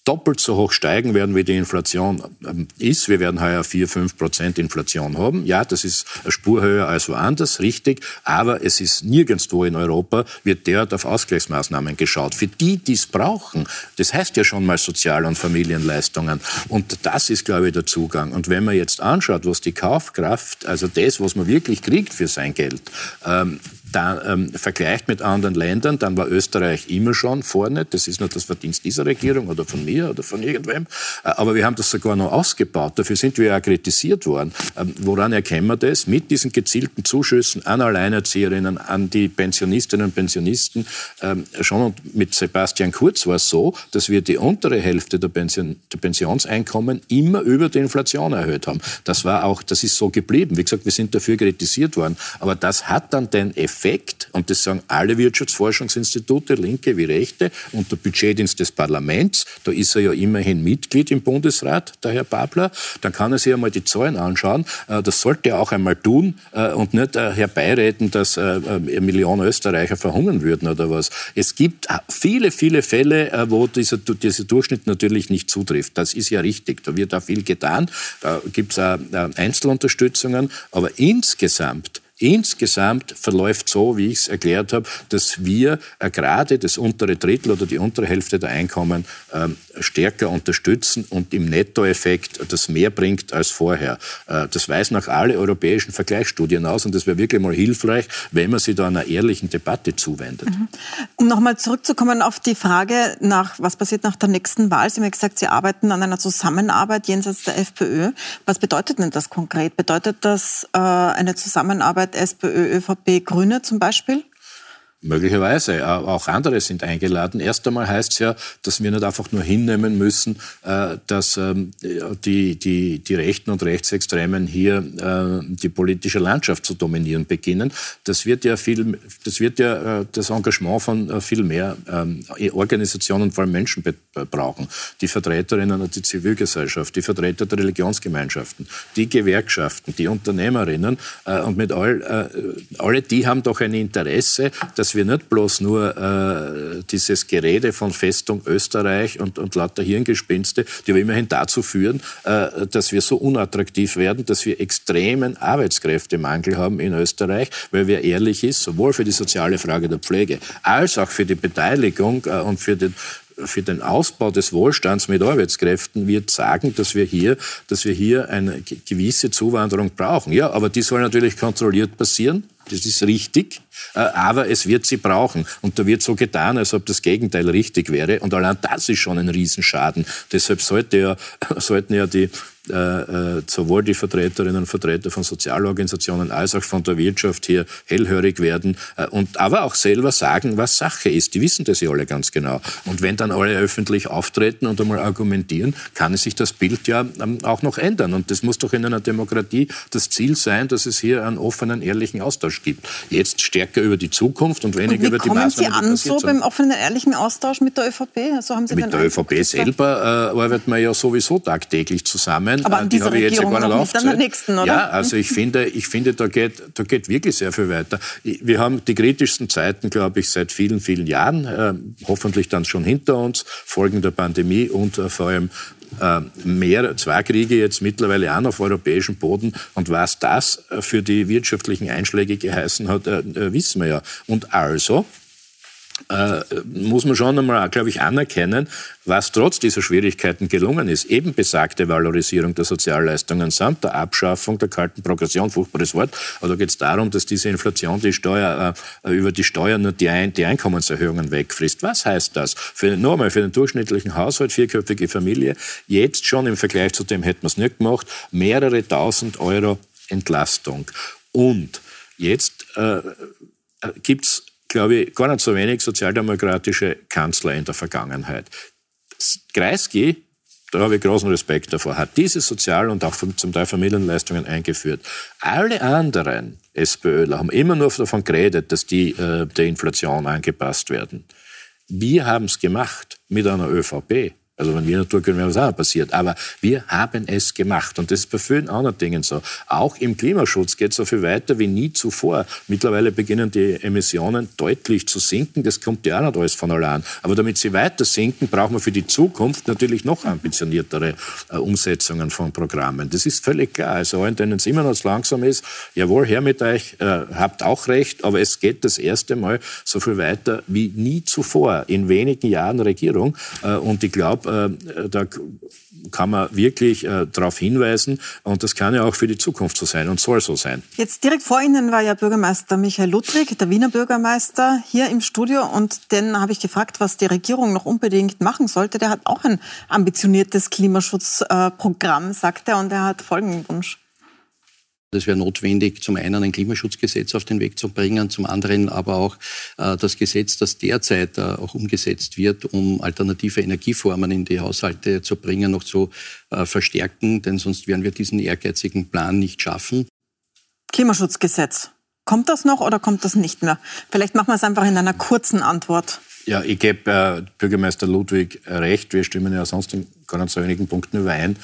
[SPEAKER 3] doppelt so hoch steigen werden, wie die Inflation ähm, ist. Wir werden heuer 4, 5 Prozent Inflation haben. Ja, das ist eine Spur höher als woanders, richtig. Aber es ist nirgendwo in Europa, wird derart auf Ausgleichsmaßnahmen geschaut. Für die, die es brauchen, das heißt ja schon mal Sozial- und Familienleistungen. Und das ist, glaube ich, der Zugang. Und wenn man jetzt anschaut, was die Kaufkraft, also das, was man wirklich kriegt für sein Geld, ähm, da, ähm, vergleicht mit anderen Ländern, dann war Österreich immer schon vorne. Das ist nicht das Verdienst dieser Regierung oder von mir oder von irgendwem. Äh, aber wir haben das sogar noch ausgebaut. Dafür sind wir ja kritisiert worden. Ähm, woran erkennen wir das? Mit diesen gezielten Zuschüssen an Alleinerzieherinnen, an die Pensionistinnen und Pensionisten. Ähm, schon mit Sebastian Kurz war es so, dass wir die untere Hälfte der, Pension, der Pensionseinkommen immer über die Inflation erhöht haben. Das war auch, das ist so geblieben. Wie gesagt, wir sind dafür kritisiert worden. Aber das hat dann den Effekt, perfekt, und das sagen alle Wirtschaftsforschungsinstitute, linke wie rechte, und der Budgetdienst des Parlaments, da ist er ja immerhin Mitglied im Bundesrat, der Herr Babler, dann kann er sich einmal die Zahlen anschauen. Äh, das sollte er auch einmal tun äh, und nicht äh, herbeireden, dass eine Million Österreicher verhungern würden oder was. Es gibt viele, viele Fälle, wo dieser, dieser Durchschnitt natürlich nicht zutrifft. Das ist ja richtig. Da wird auch viel getan. Da gibt es auch Einzelunterstützungen. Aber insgesamt Insgesamt verläuft so, wie ich es erklärt habe, dass wir äh, gerade das untere Drittel oder die untere Hälfte der Einkommen ähm, stärker unterstützen und im Nettoeffekt das mehr bringt als vorher. Äh, das weisen auch alle europäischen Vergleichsstudien aus und das wäre wirklich mal hilfreich, wenn man sich da einer ehrlichen Debatte zuwendet. Mhm.
[SPEAKER 1] Um nochmal zurückzukommen auf die Frage nach, was passiert nach der nächsten Wahl. Sie haben ja gesagt, Sie arbeiten an einer Zusammenarbeit jenseits der FPÖ. Was bedeutet denn das konkret? Bedeutet das äh, eine Zusammenarbeit Zusammenarbeit SPÖ, ÖVP, Grüne zum Beispiel?
[SPEAKER 3] Möglicherweise. Auch andere sind eingeladen. Erst einmal heißt es ja, dass wir nicht einfach nur hinnehmen müssen, äh, dass ähm, die, die, die Rechten und Rechtsextremen hier äh, die politische Landschaft zu dominieren beginnen. Das wird ja viel, das wird ja äh, das Engagement von viel mehr ähm, Organisationen, vor allem Menschen brauchen. Die Vertreterinnen der Zivilgesellschaft, die Vertreter der Religionsgemeinschaften, die Gewerkschaften, die Unternehmerinnen und mit all, alle die haben doch ein Interesse, dass dass wir nicht bloß nur äh, dieses Gerede von Festung Österreich und, und lauter Hirngespinste, die aber immerhin dazu führen, äh, dass wir so unattraktiv werden, dass wir extremen Arbeitskräftemangel haben in Österreich, weil wer ehrlich ist, sowohl für die soziale Frage der Pflege als auch für die Beteiligung äh, und für den für den Ausbau des Wohlstands mit Arbeitskräften wird sagen, dass wir hier, dass wir hier eine gewisse Zuwanderung brauchen. Ja, aber die soll natürlich kontrolliert passieren. Das ist richtig. Äh, aber es wird sie brauchen. Und da wird so getan, als ob das Gegenteil richtig wäre. Und allein das ist schon ein Riesenschaden. Deshalb sollte ja, sollten ja die, äh, äh, sowohl die Vertreterinnen und Vertreter von Sozialorganisationen als auch von der Wirtschaft hier hellhörig werden äh, und aber auch selber sagen, was Sache ist. Die wissen das ja alle ganz genau. Und wenn dann alle öffentlich auftreten und einmal argumentieren, kann sich das Bild ja ähm, auch noch ändern. Und das muss doch in einer Demokratie das Ziel sein, dass es hier einen offenen, ehrlichen Austausch gibt. Jetzt stärker über die Zukunft und weniger und über die
[SPEAKER 1] Maßnahmen. Kommen Sie an so beim offenen, ehrlichen Austausch mit der ÖVP?
[SPEAKER 3] Also haben Sie mit der ÖVP selber äh, arbeiten wir ja sowieso tagtäglich zusammen
[SPEAKER 1] sein. Aber an dieser die Regierung jetzt ja gar nicht, nicht an der nächsten, oder?
[SPEAKER 3] Ja, also ich finde, ich finde da, geht, da geht wirklich sehr viel weiter. Wir haben die kritischsten Zeiten, glaube ich, seit vielen, vielen Jahren, äh, hoffentlich dann schon hinter uns, Folgen der Pandemie und äh, vor allem äh, mehr, zwei Kriege jetzt mittlerweile auch auf europäischem Boden. Und was das äh, für die wirtschaftlichen Einschläge geheißen hat, äh, äh wissen wir ja. Und also äh, muss man schon einmal, glaube ich, anerkennen, was trotz dieser Schwierigkeiten gelungen ist. Eben besagte Valorisierung der Sozialleistungen samt der Abschaffung der kalten Progression, furchtbares Wort, aber da geht es darum, dass diese Inflation die Steuer, äh, über die Steuern nur die, Ein die Einkommenserhöhungen wegfrisst. Was heißt das? Für, nur einmal für den durchschnittlichen Haushalt, vierköpfige Familie, jetzt schon im Vergleich zu dem hätten wir es nicht gemacht, mehrere tausend Euro Entlastung. Und jetzt äh, gibt es glaube ich, gar nicht so wenig sozialdemokratische Kanzler in der Vergangenheit. Kreisky, da habe ich großen Respekt davor, hat diese Sozial- und auch zum Teil Familienleistungen eingeführt. Alle anderen SPÖler haben immer nur davon geredet, dass die äh, der Inflation angepasst werden. Wir haben es gemacht mit einer ÖVP. Also wenn wir Natur können, wäre was auch passiert. Aber wir haben es gemacht. Und das ist bei vielen anderen Dingen so. Auch im Klimaschutz geht es so viel weiter wie nie zuvor. Mittlerweile beginnen die Emissionen deutlich zu sinken. Das kommt ja auch nicht alles von allein. Aber damit sie weiter sinken, brauchen wir für die Zukunft natürlich noch ambitioniertere äh, Umsetzungen von Programmen. Das ist völlig klar. Also allen, denen es immer noch langsam ist, jawohl, her mit euch, äh, habt auch recht. Aber es geht das erste Mal so viel weiter wie nie zuvor in wenigen Jahren Regierung. Äh, und ich glaube, äh, da kann man wirklich äh, darauf hinweisen. Und das kann ja auch für die Zukunft so sein und soll so sein.
[SPEAKER 1] Jetzt direkt vor Ihnen war ja Bürgermeister Michael Ludwig, der Wiener Bürgermeister, hier im Studio. Und den habe ich gefragt, was die Regierung noch unbedingt machen sollte. Der hat auch ein ambitioniertes Klimaschutzprogramm, sagt er. Und er hat folgenden Wunsch.
[SPEAKER 2] Es wäre notwendig, zum einen ein Klimaschutzgesetz auf den Weg zu bringen, zum anderen aber auch äh, das Gesetz, das derzeit äh, auch umgesetzt wird, um alternative Energieformen in die Haushalte zu bringen, noch zu äh, verstärken, denn sonst werden wir diesen ehrgeizigen Plan nicht schaffen.
[SPEAKER 1] Klimaschutzgesetz. Kommt das noch oder kommt das nicht mehr? Vielleicht machen wir es einfach in einer kurzen Antwort.
[SPEAKER 3] Ja, ich gebe äh, Bürgermeister Ludwig recht. Wir stimmen ja sonst in ganz wenigen Punkten überein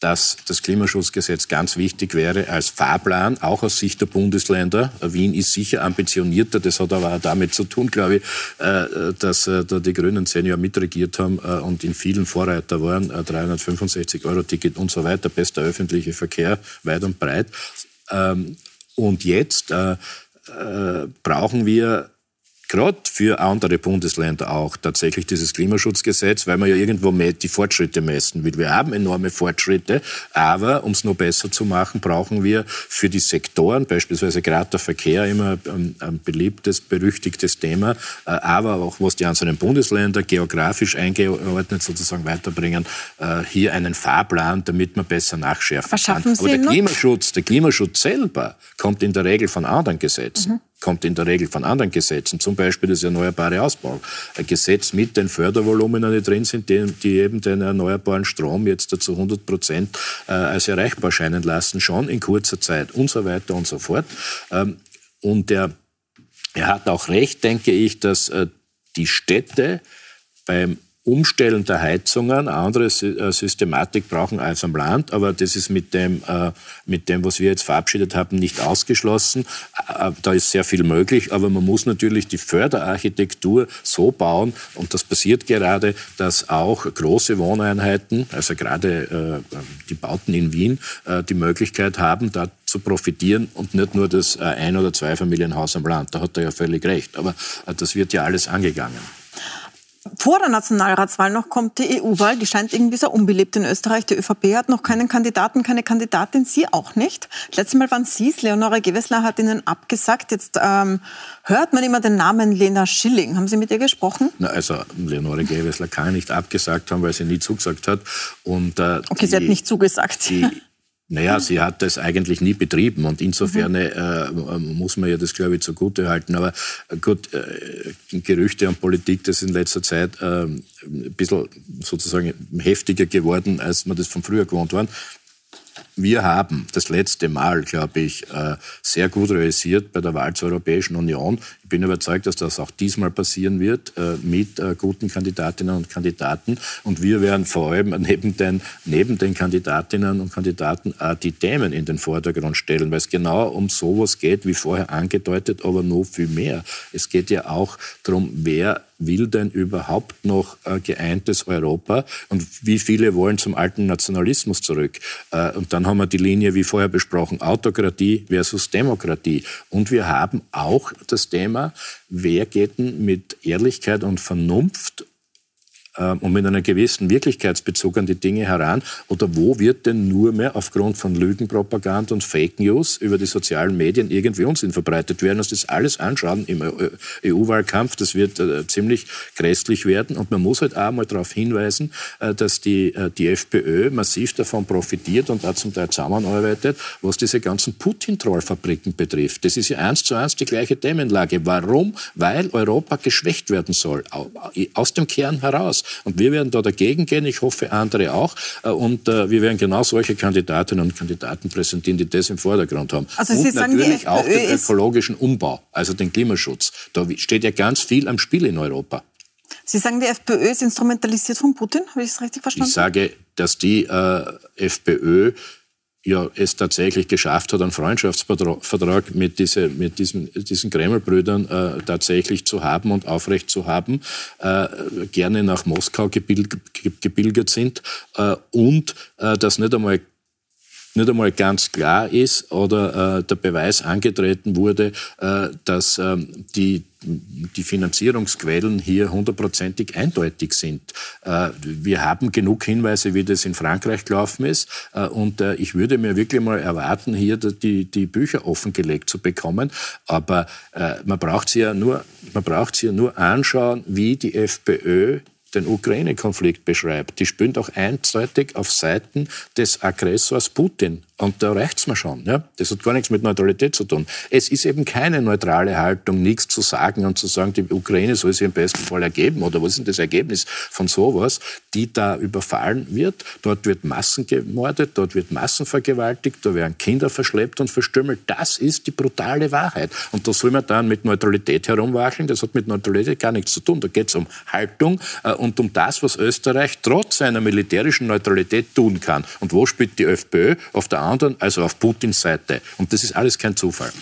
[SPEAKER 3] dass das Klimaschutzgesetz ganz wichtig wäre als Fahrplan, auch aus Sicht der Bundesländer. Wien ist sicher ambitionierter. Das hat aber auch damit zu tun, glaube ich, äh, dass äh, da die Grünen zehn Jahre mitregiert haben äh, und in vielen Vorreiter waren. 365 Euro Ticket und so weiter, bester öffentlicher Verkehr, weit und breit. Ähm, und jetzt brauchen wir gerade für andere Bundesländer auch tatsächlich dieses Klimaschutzgesetz, weil man ja irgendwo die Fortschritte messen will. Wir haben enorme Fortschritte, aber um es noch besser zu machen, brauchen wir für die Sektoren, beispielsweise gerade der Verkehr, immer ein, beliebtes, berüchtigtes Thema, äh, aber auch was die einzelnen Bundesländer geografisch eingeordnet sozusagen weiterbringen, äh, hier einen Fahrplan, damit man besser nachschärfen
[SPEAKER 1] Verschaffen
[SPEAKER 3] kann. Aber der Klimaschutz, der Klimaschutz selber kommt in der Regel von anderen Gesetzen. Mhm kommt in der Regel von anderen Gesetzen, zum Beispiel das Erneuerbare Ausbau. Ein Gesetz mit den Fördervolumina, die drin sind, die, die eben den erneuerbaren Strom jetzt zu 100 Prozent äh, als erreichbar scheinen lassen, schon in kurzer Zeit und so weiter und so fort. Ähm, und er, er hat auch recht, denke ich, dass äh, die Städte beim Umstellen der Heizungen andere äh, Systematik brauchen als am Land, aber das ist mit dem, äh, mit dem, was wir jetzt verabschiedet haben, nicht ausgeschlossen. Äh, da ist sehr viel möglich, aber man muss natürlich die Förderarchitektur so bauen, und das passiert gerade, dass auch große Wohneinheiten, also gerade die Bauten in Wien, die Möglichkeit haben, da zu profitieren und nicht nur das Ein- oder Zweifamilienhaus am Land. Da hat er ja völlig recht. Aber das wird ja alles angegangen
[SPEAKER 1] vor der Nationalratswahl noch kommt die EU-Wahl. Die scheint irgendwie sehr unbeliebt in Österreich. Die ÖVP hat noch keinen Kandidaten, keine Kandidatin, Sie auch nicht. Letztes Mal waren Sie es. Leonore Gewessler hat Ihnen abgesagt. Jetzt ähm, hört man immer den Namen Lena Schilling. Haben Sie mit ihr gesprochen?
[SPEAKER 3] Na, also Leonore Gewessler kann nicht abgesagt haben, weil sie nie zugesagt hat. Und,
[SPEAKER 1] äh, okay, die, sie hat nicht zugesagt.
[SPEAKER 3] Die, naja, sie hat das eigentlich nie betrieben und insofern mhm. äh, muss man ja das, glaube ich, zugute halten. Aber gut, äh, Gerüchte und Politik, das ist in letzter Zeit äh, ein bisschen sozusagen heftiger geworden, als man das von früher gewohnt waren. Wir haben das letzte Mal, glaube ich, äh, sehr gut realisiert bei der Wahl zur Europäischen Union. Ich bin überzeugt, dass das auch diesmal passieren wird äh, mit äh, guten Kandidatinnen und Kandidaten. Und wir werden vor allem neben den, neben den Kandidatinnen und Kandidaten die Themen in den Vordergrund stellen, weil es genau um sowas geht, wie vorher angedeutet, aber noch viel mehr. Es geht ja auch darum, wer will denn überhaupt noch äh, geeintes Europa und wie viele wollen zum alten Nationalismus zurück? Äh, und dann haben wir die Linie, wie vorher besprochen, Autokratie versus Demokratie. Und wir haben auch das Thema, wer geht denn mit Ehrlichkeit und Vernunft und mit einem gewissen Wirklichkeitsbezug an die Dinge heran? Oder wo wird denn nur mehr aufgrund von Lügenpropaganda und Fake News über die sozialen Medien irgendwie Unsinn verbreitet werden? Uns das alles anschauen im EU-Wahlkampf, das wird äh, ziemlich grässlich werden. Und man muss halt auch mal darauf hinweisen, äh, dass die, äh, die FPÖ massiv davon profitiert und auch zum Teil zusammenarbeitet, was diese ganzen Putin-Trollfabriken betrifft. Das ist ja eins zu eins die gleiche Themenlage. Warum? Weil Europa geschwächt werden soll, aus dem Kern heraus. Und wir werden da dagegen gehen, ich hoffe andere auch. Äh, und äh, wir werden genau solche Kandidatinnen und Kandidaten präsentieren, die das im Vordergrund haben.
[SPEAKER 1] Also Sie
[SPEAKER 3] und
[SPEAKER 1] sagen,
[SPEAKER 3] natürlich auch den ökologischen Umbau, also den Klimaschutz. Da steht ja ganz viel am Spiel in Europa.
[SPEAKER 1] Sie sagen, die FPÖ ist instrumentalisiert von Putin. Habe ich das richtig verstanden?
[SPEAKER 3] Ich sage, dass die äh, FPÖ ja es tatsächlich geschafft hat, einen Freundschaftsvertrag mit, diese, mit diesen, diesen Kreml-Brüdern äh, tatsächlich zu haben und aufrecht zu haben, äh, gerne nach Moskau gebilg, gebilgert sind äh, und äh, das nicht einmal nicht einmal ganz klar ist oder äh, der Beweis angetreten wurde, äh, dass ähm, die die Finanzierungsquellen hier hundertprozentig eindeutig sind. Äh, wir haben genug Hinweise, wie das in Frankreich gelaufen ist. Äh, und äh, ich würde mir wirklich mal erwarten, hier die, die Bücher offengelegt zu bekommen. Aber man braucht sie ja nur, man braucht sie ja nur anschauen, wie die FPÖ den Ukraine-Konflikt beschreibt. Die spielt auch einseitig auf Seiten des Aggressors Putin Und da reicht's mir schon. Ja? Das hat gar nichts mit Neutralität zu tun. Es ist eben keine neutrale Haltung, nichts zu sagen und zu sagen, die Ukraine soll sich im besten Fall ergeben oder was ist denn das Ergebnis von sowas, die da überfallen wird. Dort wird Massen gemordet, dort wird Massen vergewaltigt, da werden Kinder verschleppt und verstümmelt. Das ist die brutale Wahrheit. Und da soll man dann mit Neutralität herumwacheln. Das hat mit Neutralität gar nichts zu tun. Da geht es um Haltung äh, und um das, was Österreich trotz seiner militärischen Neutralität tun kann. Und wo spielt die FPÖ? Auf der anderen, also auf Putins Seite. Und das ist alles kein Zufall.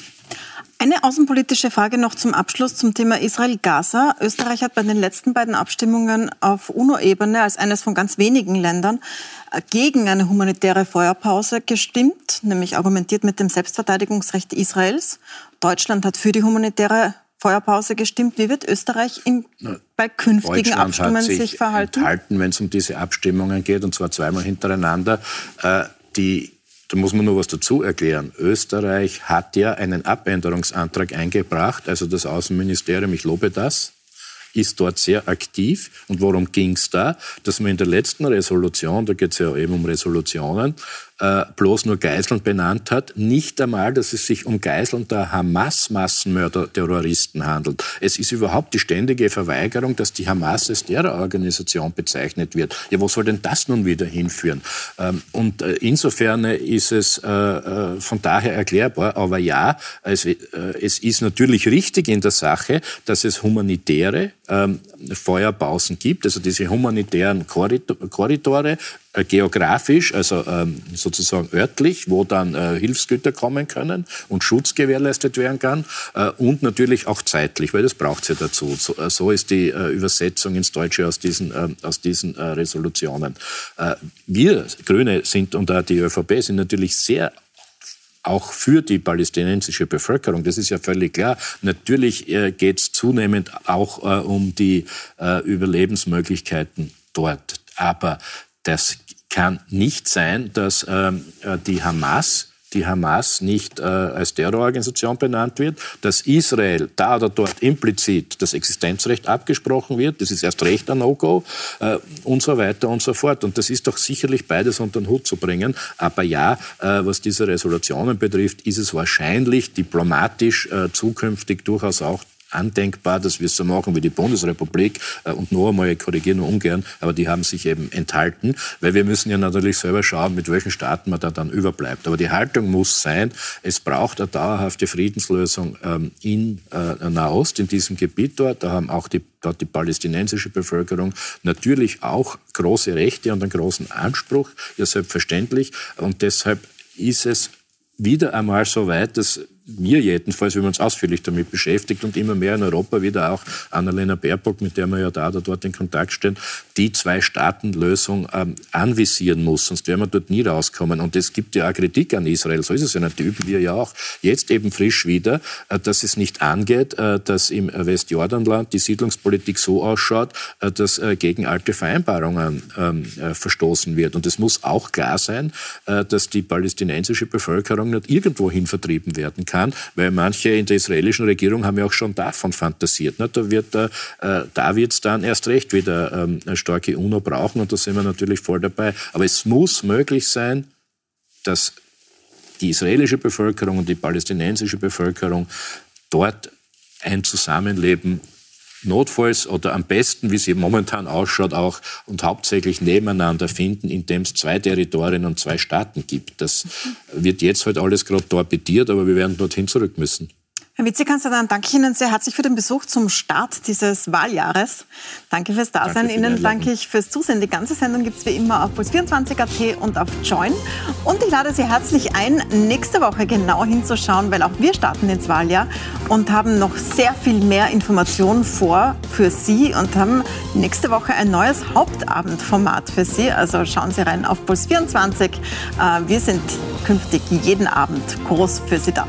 [SPEAKER 1] Eine außenpolitische Frage noch zum Abschluss zum Thema Israel-Gaza. Österreich hat bei den letzten beiden Abstimmungen auf UNO-Ebene als eines von ganz wenigen Ländern gegen eine humanitäre Feuerpause gestimmt, nämlich argumentiert mit dem Selbstverteidigungsrecht Israels. Deutschland hat für die humanitäre Feuerpause gestimmt. Wie wird Österreich in, bei künftigen Abstimmungen sich, sich verhalten?
[SPEAKER 3] Enthalten, wenn es um diese Abstimmungen geht, und zwar zweimal hintereinander. Äh, die da muss man nur was dazu erklären. Österreich hat ja einen Abänderungsantrag eingebracht, also das Außenministerium, ich lobe das, ist dort sehr aktiv. Und worum ging es da? Dass man in der letzten Resolution, da geht es ja eben um Resolutionen, äh, bloß nur Geiseln benannt hat, nicht einmal, dass es sich um Geiseln der Hamas-Massenmörder-Terroristen handelt. Es ist überhaupt die ständige Verweigerung, dass die Hamas als Terrororganisation bezeichnet wird. Ja, wo soll denn das nun wieder hinführen? Ähm, und äh, insofern ist es äh, äh von daher erklärbar, aber ja, es, äh, es, ist natürlich richtig in der Sache, dass es humanitäre ähm, Feuerpausen gibt, also diese humanitären Korridore, geografisch, also ähm, sozusagen örtlich, wo dann äh, Hilfsgüter kommen können und Schutz gewährleistet werden kann äh, und natürlich auch zeitlich, weil das braucht es ja dazu. So, äh, ist die äh, Übersetzung ins Deutsche aus diesen, äh, aus diesen Resolutionen. wir Grüne sind und auch die ÖVP sind natürlich sehr auch für die palästinensische Bevölkerung. Das ist ja völlig klar. Natürlich äh, geht es zunehmend auch äh, um die äh, Überlebensmöglichkeiten dort. Aber das kann nicht sein, dass ähm, äh, die Hamas die Hamas nicht äh, als Terrororganisation benannt wird, dass Israel da oder dort implizit das Existenzrecht abgesprochen wird, das ist erst recht ein No-Go äh, und so weiter und so fort. Und das ist doch sicherlich beides unter den Hut zu bringen. Aber ja, äh, was diese Resolutionen betrifft, ist es wahrscheinlich diplomatisch äh, zukünftig durchaus auch andenkbar, dass wir es so machen wie die Bundesrepublik. Äh, und noch einmal, ich korrigiere nur ungern, aber die haben sich eben enthalten, weil wir müssen ja natürlich selber schauen, mit welchen Staaten man da dann überbleibt. Aber die Haltung muss sein, es braucht eine dauerhafte Friedenslösung ähm, in äh, Nahost, in diesem Gebiet dort. Da haben auch die dort die palästinensische Bevölkerung natürlich auch große Rechte und einen großen Anspruch, ja selbstverständlich. Und deshalb ist es wieder einmal so weit, dass wir jedenfalls, wenn wir uns ausführlich damit beschäftigt und immer mehr in Europa wieder auch Annalena Baerbock, mit der wir ja da oder dort in Kontakt stehen, die Zwei-Staaten-Lösung ähm, anvisieren muss, sonst werden wir dort nie rauskommen. Und es gibt ja auch Kritik an Israel, so ist es ja nicht, die üben wir ja auch. Jetzt eben frisch wieder, äh, dass es nicht angeht, äh, dass im Westjordanland die Siedlungspolitik so ausschaut, äh, dass äh, gegen alte Vereinbarungen ähm, äh, verstoßen wird. Und es muss auch klar sein, äh, dass die palästinensische Bevölkerung nicht irgendwohin vertrieben werden kann kann, weil manche in der israelischen Regierung haben ja auch schon davon fantasiert. Ne? Da wird äh, da wird's dann erst recht wieder ähm, eine starke UNO brauchen und da sind wir natürlich voll dabei. Aber es muss möglich sein, dass die israelische Bevölkerung und die palästinensische Bevölkerung dort ein Zusammenleben notfalls oder am besten, wie sie momentan ausschaut, auch und hauptsächlich nebeneinander finden, indem es zwei Territorien und zwei Staaten gibt. Das wird jetzt halt alles gerade torpediert, aber wir werden dorthin zurück müssen.
[SPEAKER 1] Herr Vizekanzler, dann danke ich Ihnen sehr herzlich für den Besuch zum Start dieses Wahljahres. Danke fürs Dasein. Danke für Ihnen danke ich fürs Zusehen. Die ganze Sendung gibt es wie immer auf puls24.at und auf Join. Und ich lade Sie herzlich ein, nächste Woche genau hinzuschauen, weil auch wir starten ins Wahljahr und haben noch sehr viel mehr Informationen vor für Sie und haben nächste Woche ein neues Hauptabendformat für Sie. Also schauen Sie rein auf Puls24. Äh, wir sind künftig jeden Abend groß für Sie da.